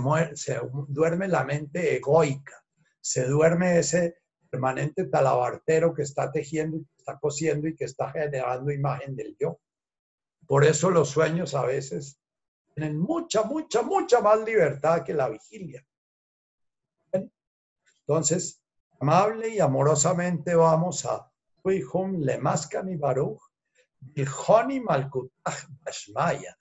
duerme la mente egoica, se duerme ese permanente talabartero que está tejiendo, que está cosiendo y que está generando imagen del yo. Por eso los sueños a veces tienen mucha, mucha, mucha más libertad que la vigilia. Entonces, amable y amorosamente vamos a Huihum Lemaskani Baruch, Bashmaya,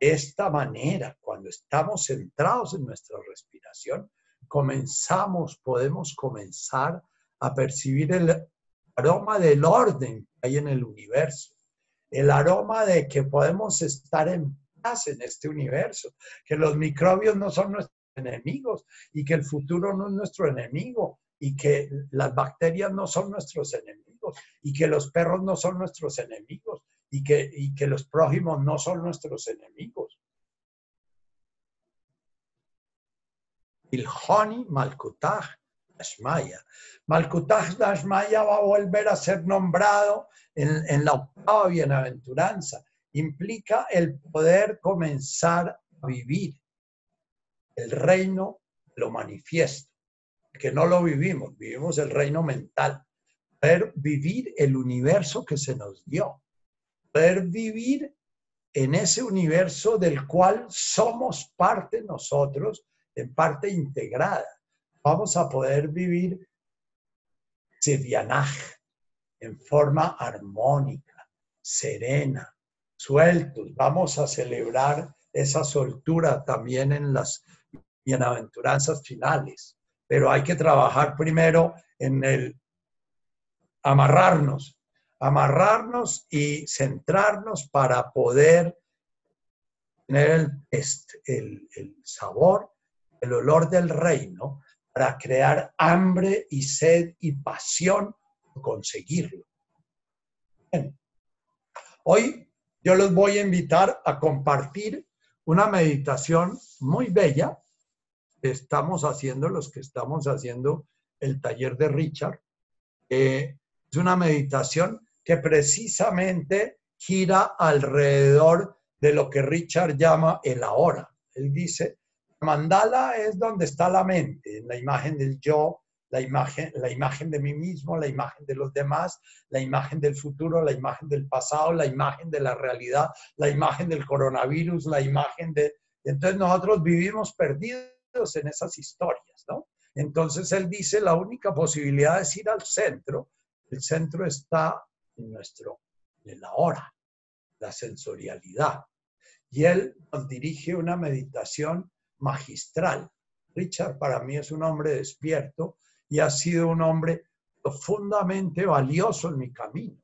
esta manera, cuando estamos centrados en nuestra respiración, comenzamos, podemos comenzar a percibir el aroma del orden que hay en el universo, el aroma de que podemos estar en paz en este universo, que los microbios no son nuestros enemigos y que el futuro no es nuestro enemigo y que las bacterias no son nuestros enemigos y que los perros no son nuestros enemigos y que, y que los prójimos no son nuestros enemigos. Ilhoni Malkutah Dashmaya. Malkutah Dashmaya va a volver a ser nombrado en, en la octava bienaventuranza. Implica el poder comenzar a vivir el reino, lo manifiesto, que no lo vivimos, vivimos el reino mental, vivir el universo que se nos dio poder vivir en ese universo del cual somos parte nosotros, en parte integrada. Vamos a poder vivir Sevianaj en forma armónica, serena, sueltos. Vamos a celebrar esa soltura también en las bienaventuranzas finales. Pero hay que trabajar primero en el amarrarnos amarrarnos y centrarnos para poder tener el, el, sabor, el olor del reino, para crear hambre y sed y pasión por conseguirlo. Hoy yo los voy a invitar a compartir una meditación muy bella que estamos haciendo, los que estamos haciendo el taller de Richard. Es una meditación que precisamente gira alrededor de lo que Richard llama el ahora. Él dice, mandala es donde está la mente, la imagen del yo, la imagen, la imagen de mí mismo, la imagen de los demás, la imagen del futuro, la imagen del pasado, la imagen de la realidad, la imagen del coronavirus, la imagen de... Entonces nosotros vivimos perdidos en esas historias, ¿no? Entonces él dice, la única posibilidad es ir al centro. El centro está en nuestro, en la hora, la sensorialidad. Y él nos dirige una meditación magistral. Richard para mí es un hombre despierto y ha sido un hombre profundamente valioso en mi camino.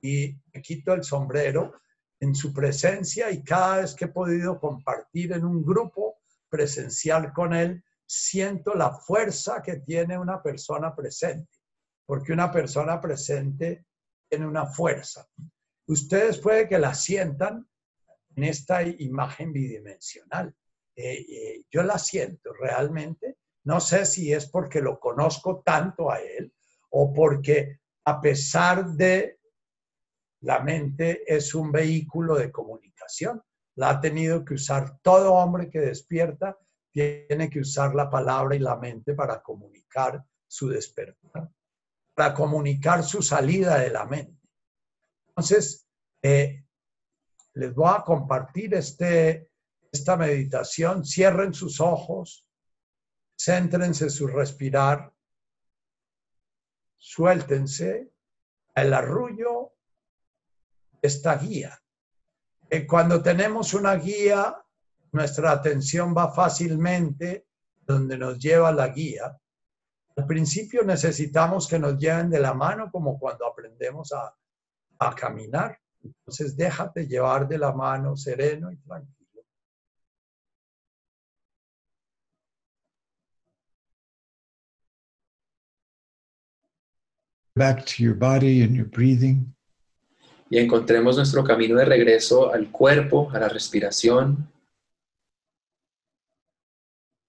Y me quito el sombrero en su presencia y cada vez que he podido compartir en un grupo presencial con él, siento la fuerza que tiene una persona presente, porque una persona presente tiene una fuerza. Ustedes puede que la sientan en esta imagen bidimensional. Eh, eh, yo la siento realmente. No sé si es porque lo conozco tanto a él o porque a pesar de la mente es un vehículo de comunicación. La ha tenido que usar todo hombre que despierta, tiene que usar la palabra y la mente para comunicar su despertar para comunicar su salida de la mente. Entonces, eh, les voy a compartir este, esta meditación. Cierren sus ojos, céntrense su respirar, suéltense el arrullo esta guía. Eh, cuando tenemos una guía nuestra atención va fácilmente donde nos lleva la guía. Al principio necesitamos que nos lleven de la mano como cuando aprendemos a, a caminar. Entonces déjate llevar de la mano sereno y tranquilo. Back to your body and your breathing. y encontremos nuestro camino de regreso al cuerpo, a la respiración.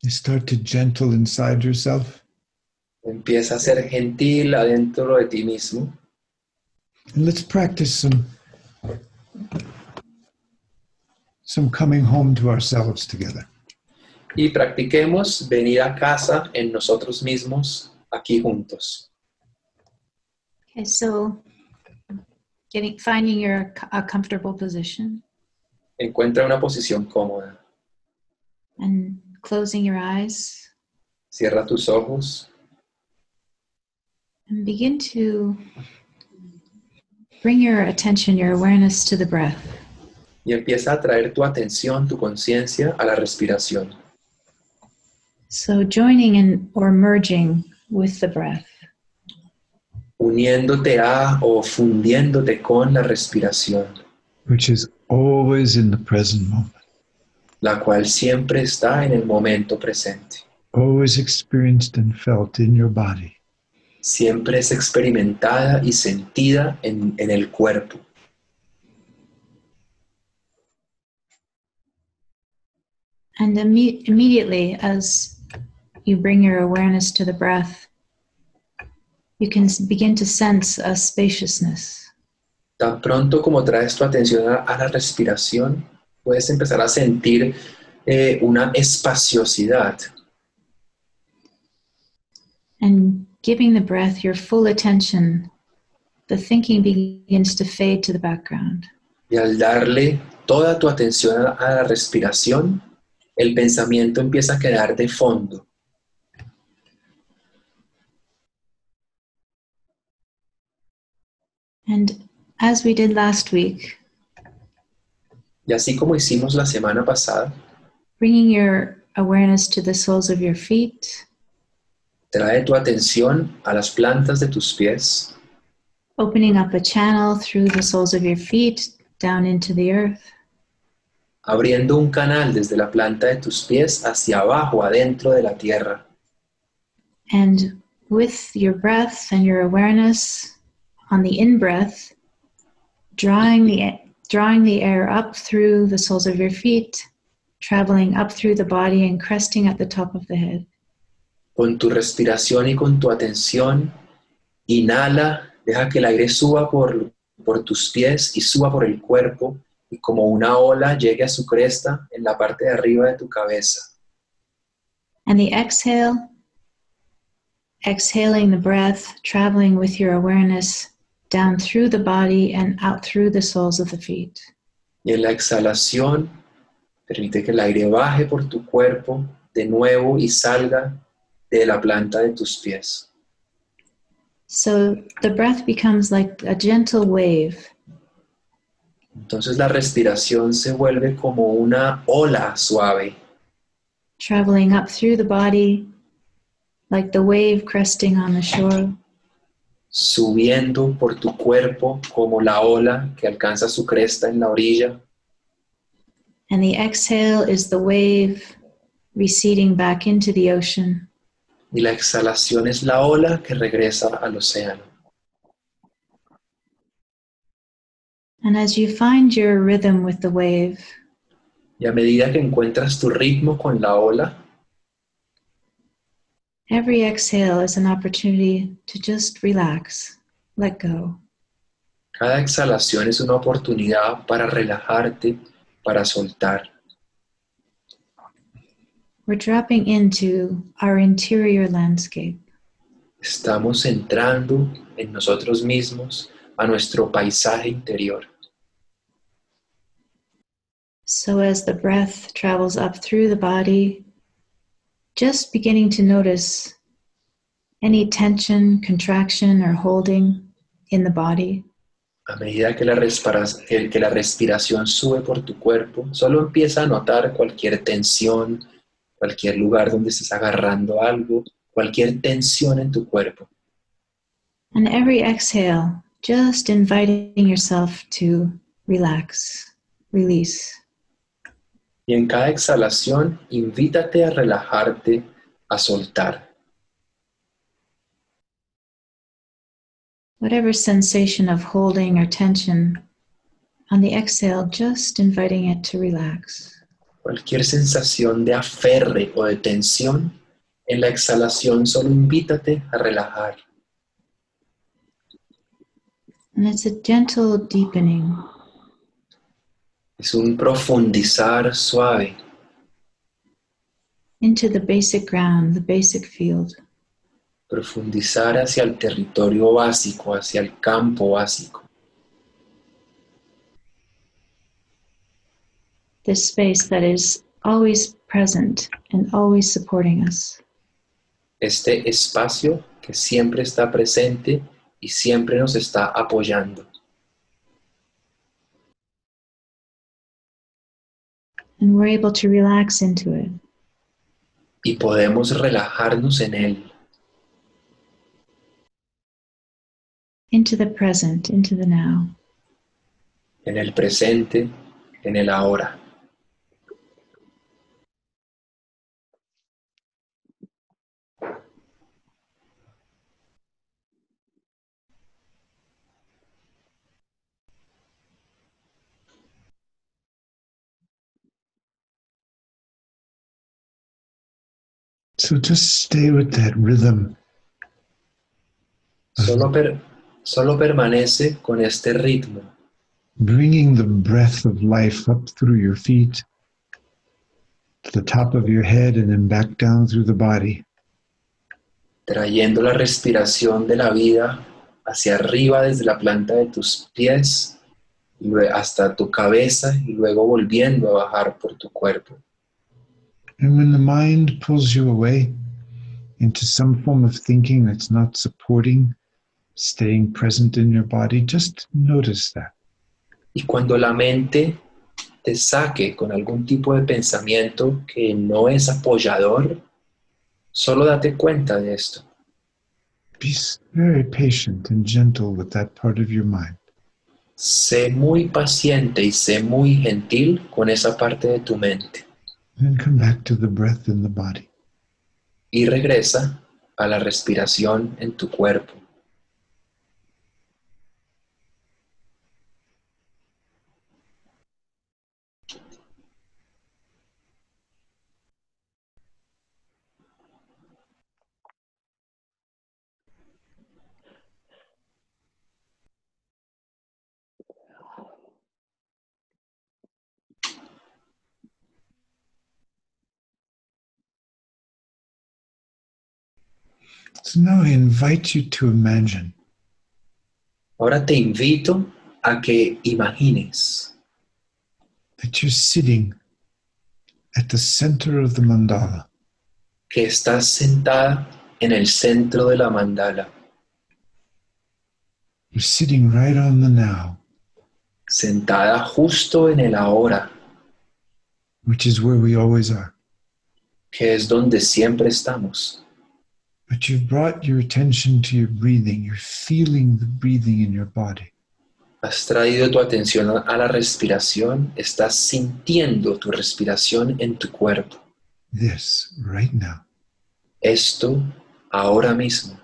You start to gentle inside yourself. Empieza a ser gentil adentro de ti mismo. And let's practice some some coming home to ourselves together. Y practiquemos venir a casa en nosotros mismos, aquí juntos. Okay, so getting finding your a comfortable position Encuentra una posición cómoda. and closing your eyes Cierra tus ojos and begin to bring your attention, your awareness to the breath. y empieza a traer tu atención, tu conciencia a la respiración. So joining in or merging with the breath. uniéndote a o fundiéndote con la respiración, which is always in the present moment, la cual siempre está en el momento presente. always experienced and felt in your body. Siempre es experimentada y sentida en, en el cuerpo. And imme- immediately, as you bring your awareness to the breath, you can begin to sense a spaciousness. Tan pronto como traes tu atención a, a la respiración, puedes empezar a sentir eh, una espaciosidad And giving the breath your full attention, the thinking begins to fade to the background. y al darle toda tu atención a, la respiración, el pensamiento empieza a quedar de fondo. And as we did last week, Y así como hicimos la semana pasada, bringing your awareness to the soles of your feet, trae tu atención a las plantas de tus pies, opening up a channel through the soles of your feet down into the earth, abriendo un canal desde la planta de tus pies hacia abajo, adentro de la tierra. and with your breath and your awareness on the in breath, drawing the drawing the air up through the soles of your feet, traveling up through the body and cresting at the top of the head. Con tu respiración y con tu atención, inhala, deja que el aire suba por, por tus pies y suba por el cuerpo y como una ola llegue a su cresta en la parte de arriba de tu cabeza. And the exhale, exhaling the breath, traveling with your awareness down through the body and out through the soles of the feet. Y en la exhalación, permite que el aire baje por tu cuerpo de nuevo y salga de la planta de tus pies. So the breath becomes like a gentle wave, Entonces la respiración se vuelve como una ola suave, traveling up through the body like the wave cresting on the shore. subiendo por tu cuerpo como la ola que alcanza su cresta en la orilla. And the exhale is the wave receding back into the ocean. Y la exhalación es la ola que regresa al océano. And as you find your rhythm with the wave, Y a medida que encuentras tu ritmo con la ola, every exhale is an opportunity to just relax, let go. cada exhalación es una oportunidad para relajarte, para soltar. We're dropping into our interior landscape. Estamos entrando en nosotros mismos, a nuestro paisaje interior. So as the breath travels up through the body, just beginning to notice any tension, contraction, or holding in the body. A medida que la, que- la respiración sube por tu cuerpo, solo empieza a notar cualquier tensión, cualquier lugar donde estés agarrando algo, cualquier tensión en tu cuerpo. And every exhale, just inviting yourself to relax, release. Y en cada exhalación, invítate a relajarte, a soltar. Whatever sensation of holding or tension, on the exhale, just inviting it to relax. Cualquier sensación de aferre o de tensión, en la exhalación solo invítate a relajar. And it's a gentle deepening, Es un profundizar suave into the basic ground, the basic field. profundizar hacia el territorio básico, hacia el campo básico, this space that is always present and always supporting us. este espacio que siempre está presente y siempre nos está apoyando. And we're able to relax into it. Y podemos relajarnos en él, into the present, into the now. en el presente, en el ahora. So just stay with that rhythm. Solo, per- solo permanece con este ritmo, bringing the breath of life up through your feet to the top of your head and then back down through the body. trayendo la respiración de la vida hacia arriba desde la planta de tus pies hasta tu cabeza y luego volviendo a bajar por tu cuerpo. And when the mind pulls you away into some form of thinking that's not supporting staying present in your body, just notice that. Y cuando la mente te saque con algún tipo de pensamiento que no es apoyador, solo date cuenta de esto. Be very patient and gentle with that part of your mind. Sé muy paciente y sé muy gentil con esa parte de tu mente And then come back to the breath in the body. y regresa a la respiración en tu cuerpo. So now I invite you to imagine Ahora te invito a que imagines that you're sitting at the center of the mandala. que estás sentada en el centro de la mandala, You're sitting right on the now, sentada justo en el ahora, which is where we always are. que es donde siempre estamos. But you've brought your attention to your breathing. You're feeling the breathing in your body. Has traído tu atención a la respiración, estás sintiendo tu respiración en tu cuerpo. This right now. Esto ahora mismo.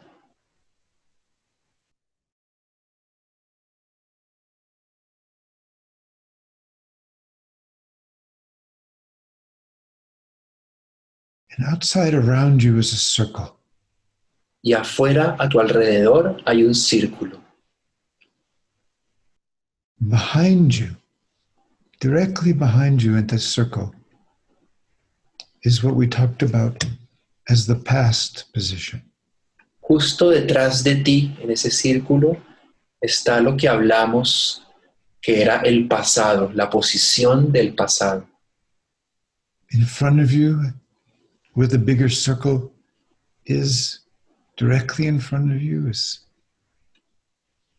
And outside around you is a circle. Y afuera, a tu alrededor, hay un círculo. Behind you, directly behind you in this circle, is what we talked about as the past position. Justo detrás de ti, en ese círculo, está lo que hablamos que era el pasado, la posición del pasado. In front of you, where the bigger circle is, directly in front of you, is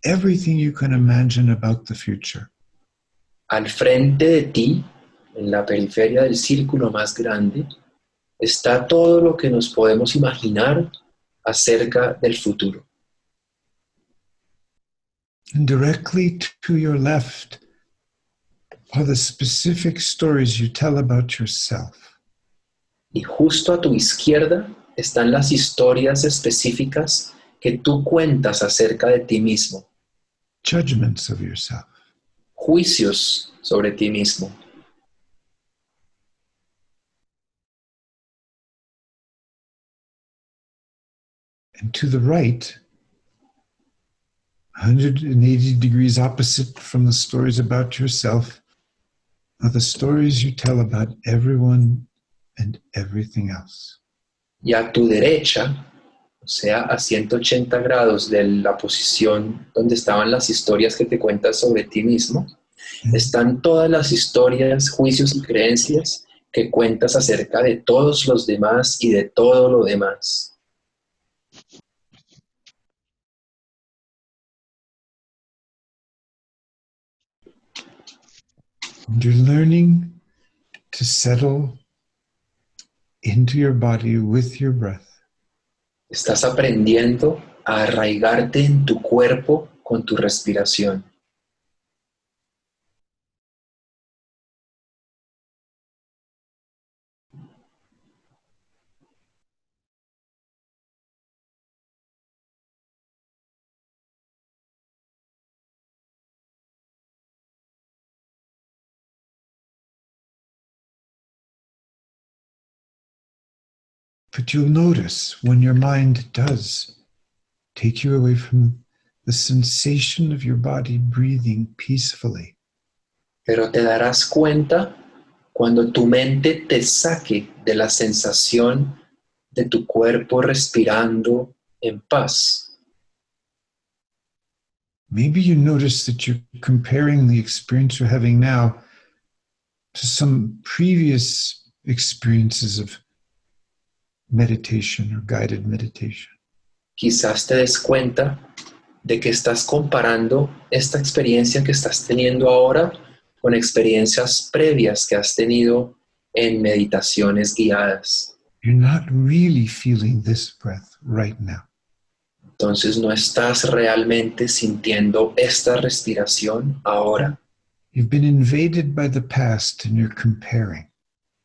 everything you can imagine about the future. Al frente de ti, en la periferia del círculo más grande, está todo lo que nos podemos imaginar acerca del futuro. And directly to your left are the specific stories you tell about yourself. Y justo a tu izquierda están las historias específicas que tú cuentas acerca de ti mismo, judgments of yourself. juicios sobre ti mismo. And to the right, 180 degrees opposite from the stories about yourself, are the stories you tell about everyone and everything else. Y a tu derecha, o sea, a 180 grados de la posición donde estaban las historias que te cuentas sobre ti mismo, están todas las historias, juicios y creencias que cuentas acerca de todos los demás y de todo lo demás. You're learning to settle into your body with your breath. Estás aprendiendo a arraigarte en tu cuerpo con tu respiración. But you'll notice when your mind does take you away from the sensation of your body breathing peacefully. Pero te darás cuenta cuando tu mente te saque de la sensación de tu cuerpo respirando en paz. Maybe you notice that you're comparing the experience you're having now to some previous experiences of meditation or guided meditation. Quizás te des cuenta de que estás comparando esta experiencia que estás teniendo ahora con experiencias previas que has tenido en meditaciones guiadas. You're not really feeling this breath right now. Entonces no estás realmente sintiendo esta respiración ahora. You've been invaded by the past and you're comparing.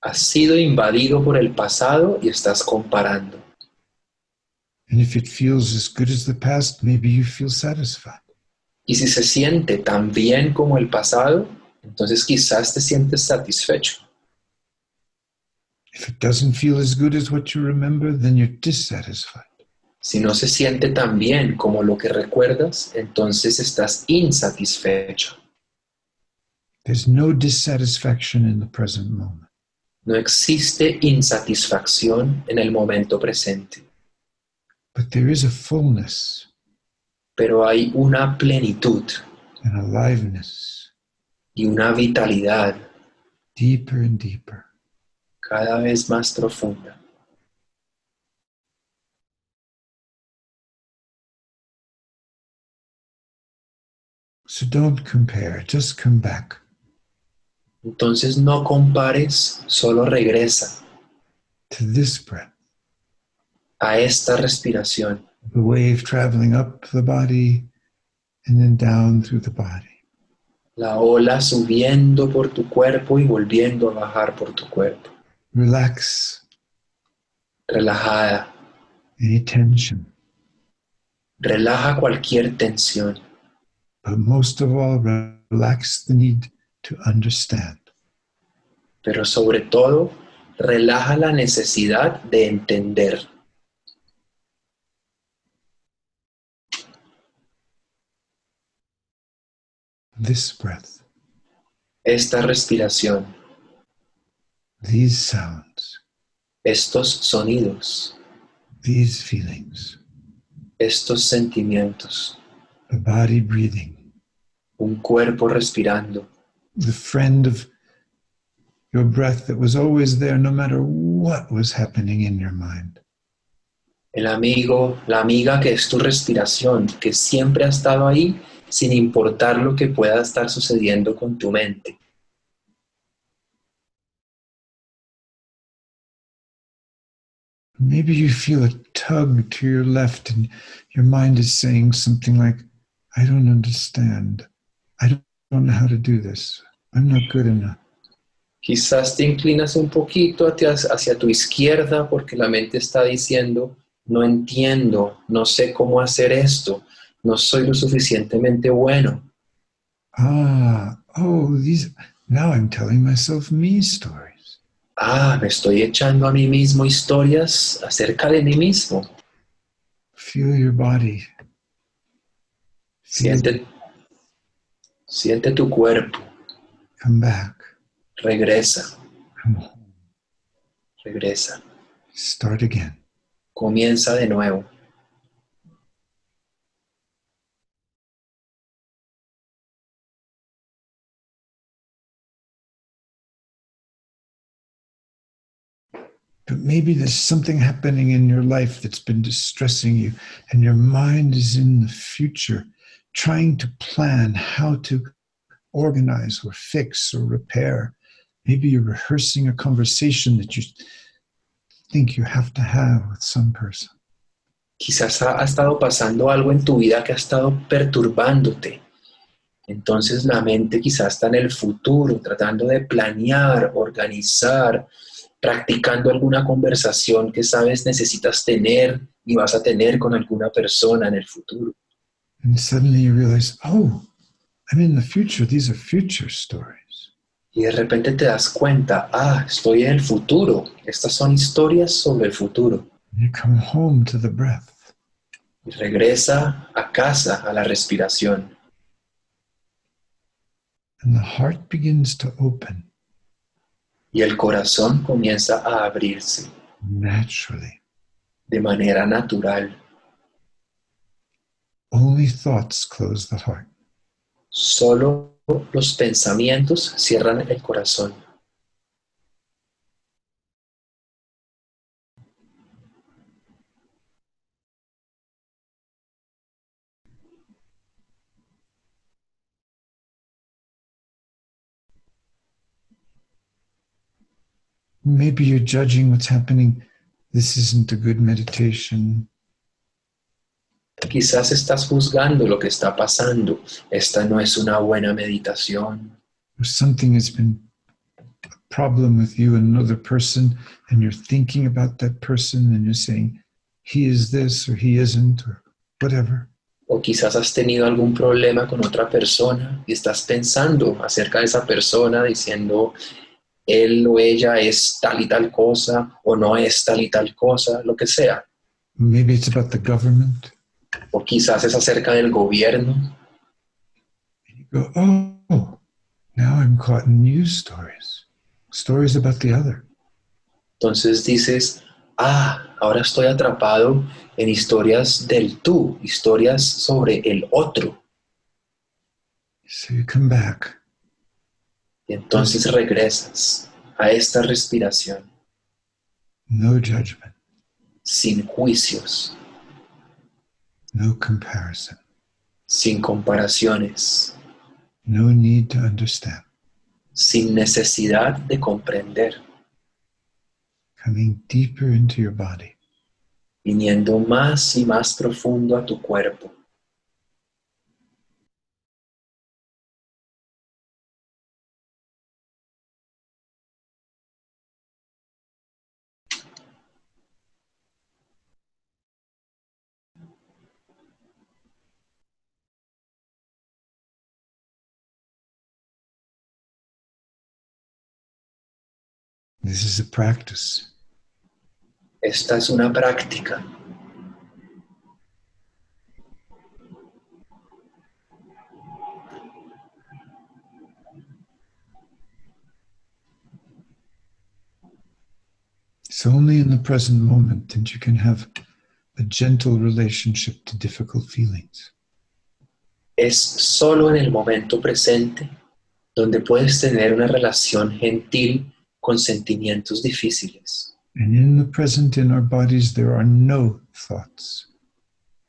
Has sido invadido por el pasado y estás comparando. And if it feels as good as the past, maybe you feel satisfied. Y si se siente tan bien como el pasado, entonces quizás te sientes satisfecho. If it doesn't feel as good as what you remember, then you're dissatisfied. Si no se siente tan bien como lo que recuerdas, entonces estás insatisfecho. There's no dissatisfaction in the present moment. No existe insatisfacción en el momento presente, But there is a fullness pero hay una plenitud and aliveness, y una vitalidad deeper and deeper. cada vez más profunda. So don't compare, just come back. Entonces no compares, solo regresa to this breath, a esta respiración, the wave traveling up the body and then down through the body. la ola subiendo por tu cuerpo y volviendo a bajar por tu cuerpo, Relax. Relajada. any tension, Relaja cualquier tensión, but most of all, relax the need to understand. pero sobre todo, relaja la necesidad de entender. This breath, Esta respiración, these sounds, estos sonidos, these feelings, estos sentimientos, the body breathing, un cuerpo respirando, the friend of your breath that was always there no matter what was happening in your mind. el amigo, la amiga que es tu respiración, que siempre ha estado ahí sin importar lo que pueda estar sucediendo con tu mente. Maybe you feel a tug to your left and your mind is saying something like, I don't understand. I don't, don't know how to do this. I'm not good enough. Quizás te inclinas un poquito hacia, hacia tu izquierda porque la mente está diciendo, no entiendo, no sé cómo hacer esto, no soy lo suficientemente bueno. Ah, oh, these, now I'm telling myself me stories. Ah, me estoy echando a mí mismo historias acerca de mí mismo. Feel your body. Siente, siente tu cuerpo, come back. regresa, Come home. regresa, Start again. comienza de nuevo. But maybe there's something happening in your life that's been distressing you, and your mind is in the future, trying to plan how to organize or fix or repair. Maybe you're rehearsing a conversation that you think you have to have with some person. Quizás ha, ha estado pasando algo en tu vida que ha estado perturbándote. Entonces la mente quizás está en el futuro, tratando de planear, organizar, practicando alguna conversación que sabes necesitas tener y vas a tener con alguna persona en el futuro. And suddenly you realize, oh, I'm in the future. These are future stories. Y de repente te das cuenta, ah, estoy en el futuro. Estas son historias sobre el futuro. You come home to the breath. Y regresa a casa, a la respiración. And the heart begins to open Y el corazón comienza a abrirse naturally. de manera natural. Only thoughts close the heart. Solo los pensamientos cierran el corazón. Maybe you're judging what's happening. This isn't a good meditation. Quizás estás juzgando lo que está pasando. Esta no es una buena meditación. Or something has been a problem with you and another person, and you're thinking about that person and you're saying, he is this or he isn't or whatever. O quizás has tenido algún problema con otra persona y estás pensando acerca de esa persona diciendo, él o ella es tal y tal cosa o no es tal y tal cosa, lo que sea. Maybe it's about the government. O quizás es acerca del gobierno. You go, oh, now I'm caught in news stories, stories about the other. Entonces dices, ah, ahora estoy atrapado en historias del tú, historias sobre el otro. So you come back Y entonces regresas a esta respiración no judgment, sin juicios, no comparison, sin comparaciones, no need to understand, sin necesidad de comprender, coming deeper into your body. viniendo más y más profundo a tu cuerpo. This is a practice. Esta es una práctica. It's only in the present moment that you can have a gentle relationship to difficult feelings. Es solo en el momento presente donde puedes tener una relación gentil con sentimientos difíciles. And in the present, in our bodies, there are no thoughts.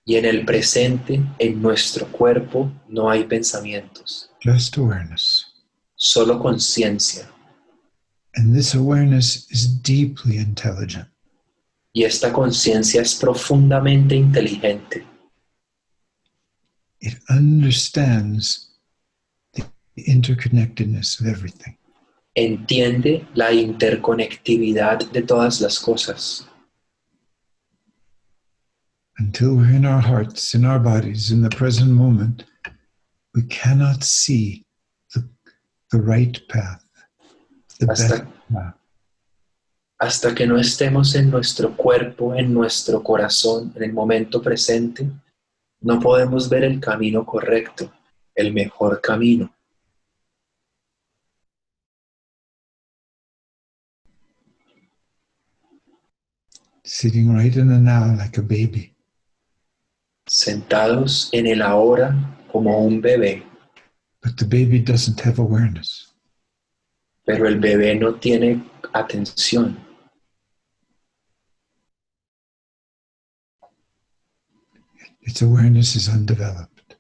Y en el presente, en nuestro cuerpo, no hay pensamientos, just awareness. solo conciencia. And this awareness is deeply intelligent. Y esta conciencia es profundamente inteligente. It understands the interconnectedness of everything. Entiende la interconectividad de todas las cosas. Until we're in our hearts, in our bodies, in the present moment, we cannot see the, the right path, the Hasta- best path. Hasta que no estemos en nuestro cuerpo, en nuestro corazón, en el momento presente, no podemos ver el camino correcto, el mejor camino. Sitting right in the now like a baby. Sentados en el ahora como un bebé, But the baby doesn't have awareness. pero el bebé no tiene atención. Its awareness is undeveloped.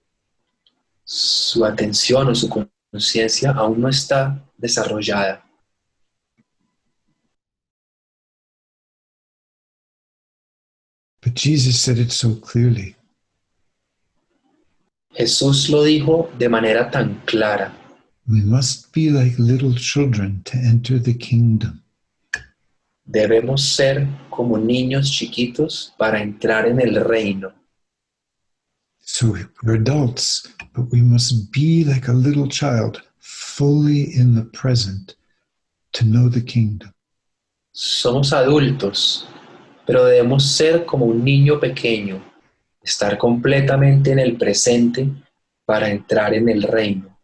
Su atención o su conciencia aún no está desarrollada. Jesus said it so clearly. Jesús lo dijo de manera tan clara. We must be like little children to enter the kingdom. Debemos ser como niños chiquitos para entrar en el reino. So we're adults, but we must be like a little child, fully in the present to know the kingdom. Somos adultos, pero debemos ser como un niño pequeño, estar completamente en el presente para entrar en el reino.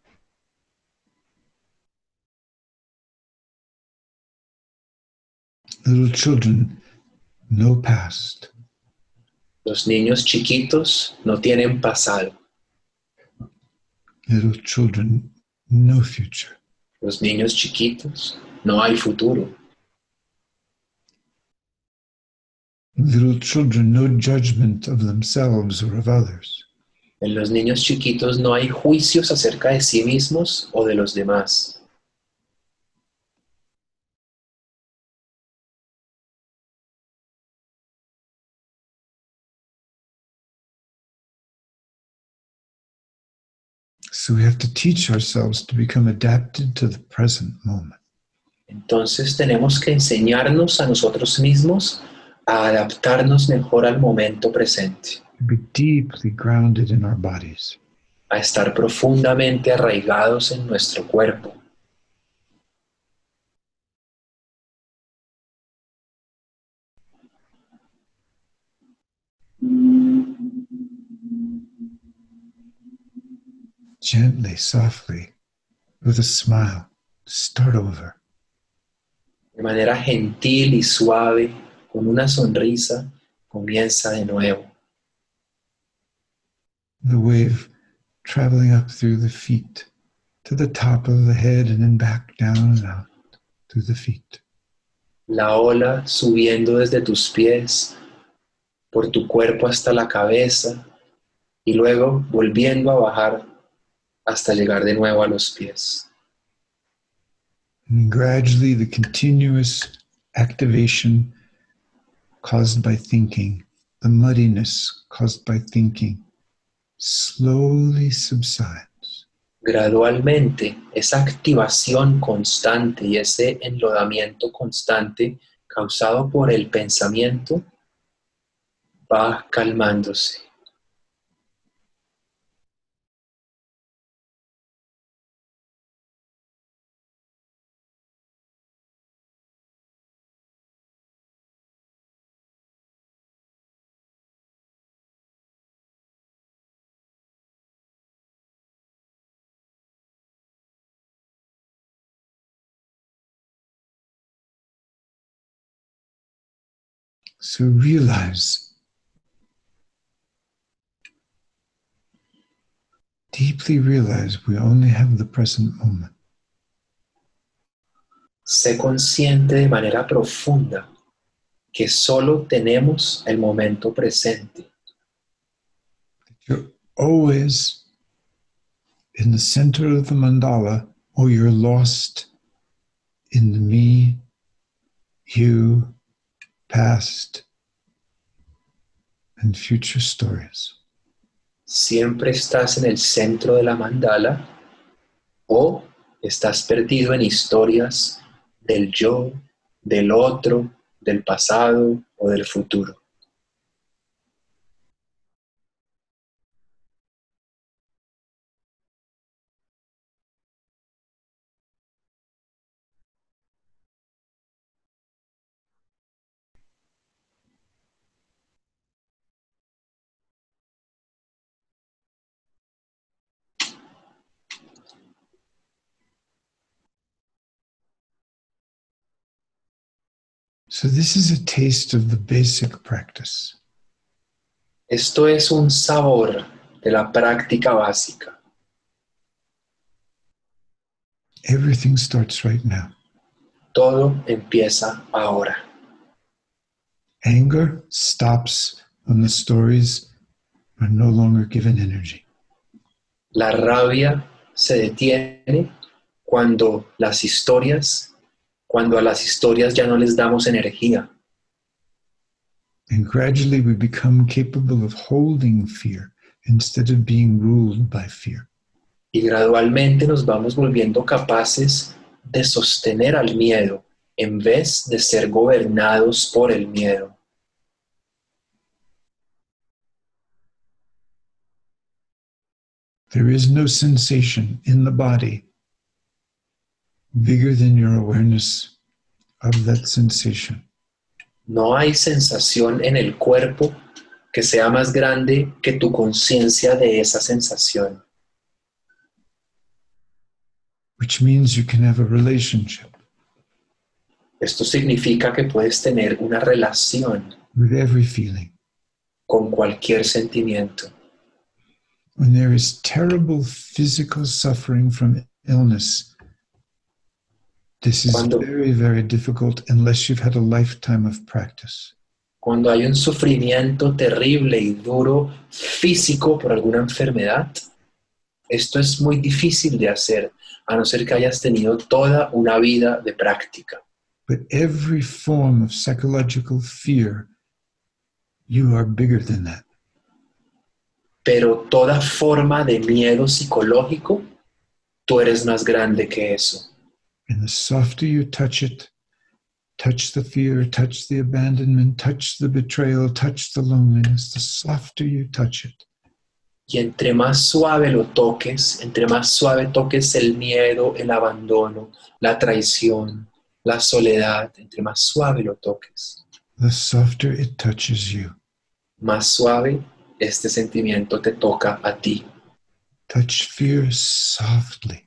Little children know past. Los niños chiquitos no tienen pasado. Little children know future. Los niños chiquitos no hay futuro. Little children know judgment of themselves or of others. En los niños chiquitos no hay juicios acerca de sí mismos o de los demás. So we have to teach ourselves to become adapted to the present moment. Entonces tenemos que enseñarnos a nosotros mismos a adaptarnos mejor al momento presente, be deeply grounded in our bodies. a estar profundamente arraigados en nuestro cuerpo. Gently, softly, with a smile, start over. De manera gentil y suave, con una sonrisa, comienza de nuevo. The wave traveling up through the feet to the top of the head and then back down and out through the feet. La ola subiendo desde tus pies, por tu cuerpo hasta la cabeza y luego volviendo a bajar hasta llegar de nuevo a los pies. And gradually, the continuous activation caused by thinking, the muddiness caused by thinking, slowly subsides. Gradualmente, esa activación constante y ese enlodamiento constante causado por el pensamiento va calmándose. So realize, deeply realize we only have the present moment. Sé consciente de manera profunda que solo tenemos el momento presente, You're always in the center of the mandala, or you're lost in the me, you, past, and future stories. siempre estás en el centro de la mandala o estás perdido en historias del yo, del otro, del pasado o del futuro. So, this is a taste of the basic practice. Esto es un sabor de la práctica básica. Everything starts right now. Todo empieza ahora. Anger stops when the stories are no longer given energy. La rabia se detiene cuando las historias, cuando a las historias ya no les damos energía. And gradually we become capable of holding fear instead of being ruled by fear. y gradualmente nos vamos volviendo capaces de sostener al miedo en vez de ser gobernados por el miedo. There is no sensation in the body bigger than your awareness of that sensation. No hay sensación en el cuerpo que sea más grande que tu conciencia de esa sensación, which means you can have a relationship Esto significa que puedes tener una relación with every feeling. con cualquier sentimiento. When there is terrible physical suffering from illness, this is Cuando- very, very difficult unless you've had a lifetime of practice. Cuando hay un sufrimiento terrible y duro físico por alguna enfermedad, esto es muy difícil de hacer a no ser que hayas tenido toda una vida de práctica. But every form of psychological fear, you are bigger than that. Pero toda forma de miedo psicológico, tú eres más grande que eso. And the softer you touch it, touch the fear, touch the abandonment, touch the betrayal, touch the loneliness, the softer you touch it, Y entre más suave lo toques, entre más suave toques el miedo, el abandono, la traición, la soledad, entre más suave lo toques, the softer it touches you. más suave este sentimiento te toca a ti. Touch fear softly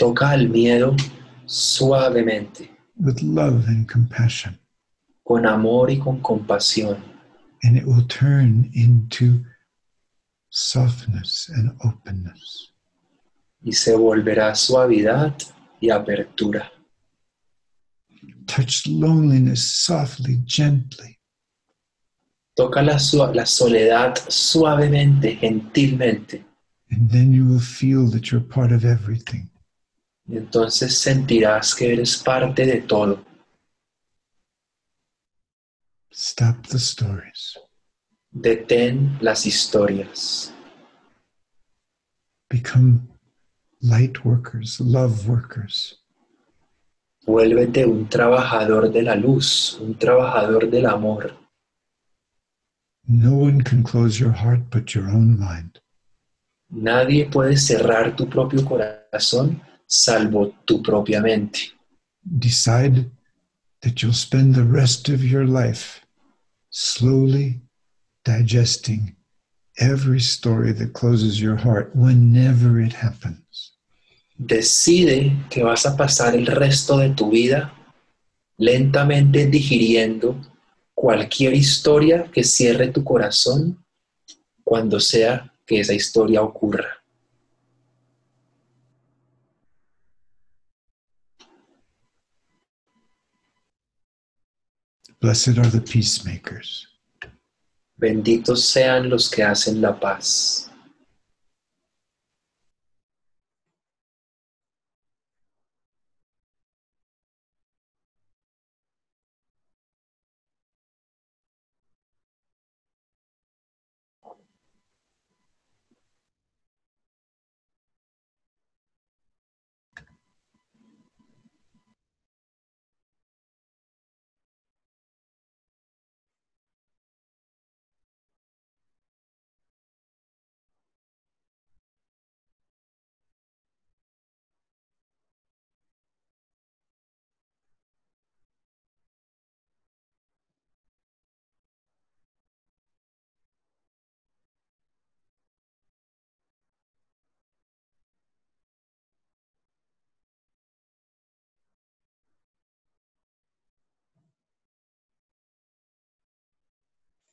Toca al miedo suavemente, with love and compassion, con amor y con compasión, and it will turn into softness and openness. y se volverá suavidad y apertura. Touch loneliness softly, gently, Toca la, la soledad suavemente, gentilmente, and then you will feel that you're part of everything. Y entonces sentirás que eres parte de todo. Stop the stories. Detén las historias. Become light workers, love workers. Vuélvete un trabajador de la luz, un trabajador del amor. No one can close your heart but your own mind. Nadie puede cerrar tu propio corazón salvo tu propia mente. Decide that you'll spend the rest of your life slowly digesting every story that closes your heart whenever it happens. Decide que vas a pasar el resto de tu vida lentamente digiriendo cualquier historia que cierre tu corazón cuando sea que esa historia ocurra. Blessed are the peacemakers. Benditos sean los que hacen la paz.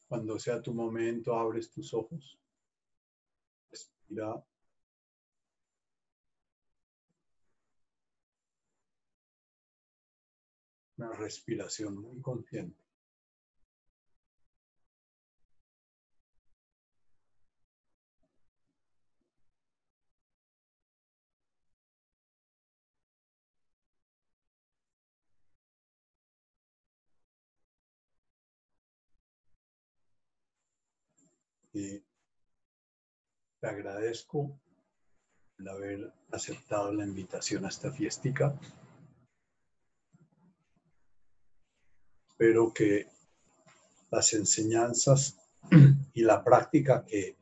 Cuando sea tu momento, abres tus ojos. Respira. Una respiración muy consciente. Y te agradezco el haber aceptado la invitación a esta fiestica. Espero que las enseñanzas y la práctica que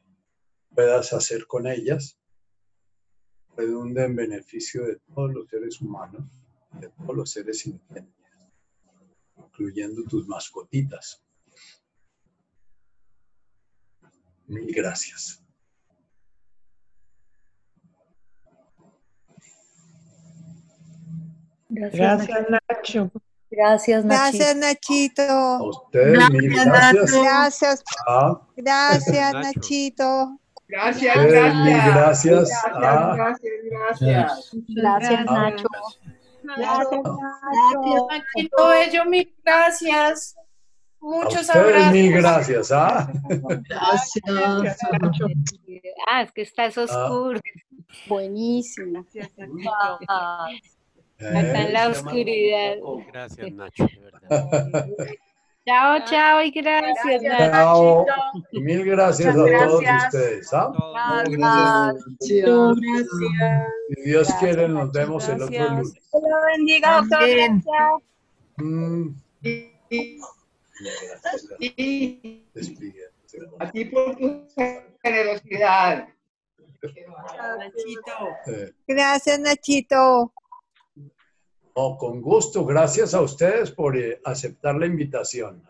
puedas hacer con ellas redunde en beneficio de todos los seres humanos, de todos los seres sintientes, incluyendo tus mascotitas. Mil gracias. Gracias, Nacho. Gracias, Nachito. Gracias, Nachito. A ustedes, mil gracias. Gracias, Ah, gracias, Nacho. Nachito. Gracias, ustedes, mil gracias. gracias. Ah, Gracias, gracias. Gracias, Ah. Nacho. Gracias, Nachito Bello, mil gracias. A Muchos mil abrazos. gracias. Ah, Gracias, Nacho. Ah, es que estás oscuro. Buenísimo. Gracias, Ah, eh, en la oscuridad. Gracias, Nacho, de verdad. Chao, chao y gracias, Nacho. chao. Mil gracias a Muchas todos gracias. ustedes. ¿ah? Gracias. Si Dios quiere, nos vemos el otro gracias. lunes. lo bendiga, doctor. Gracias. Mm, A ti por tu generosidad. Eh, Gracias, Nachito. no, con gusto. Gracias a ustedes por eh, aceptar la invitación.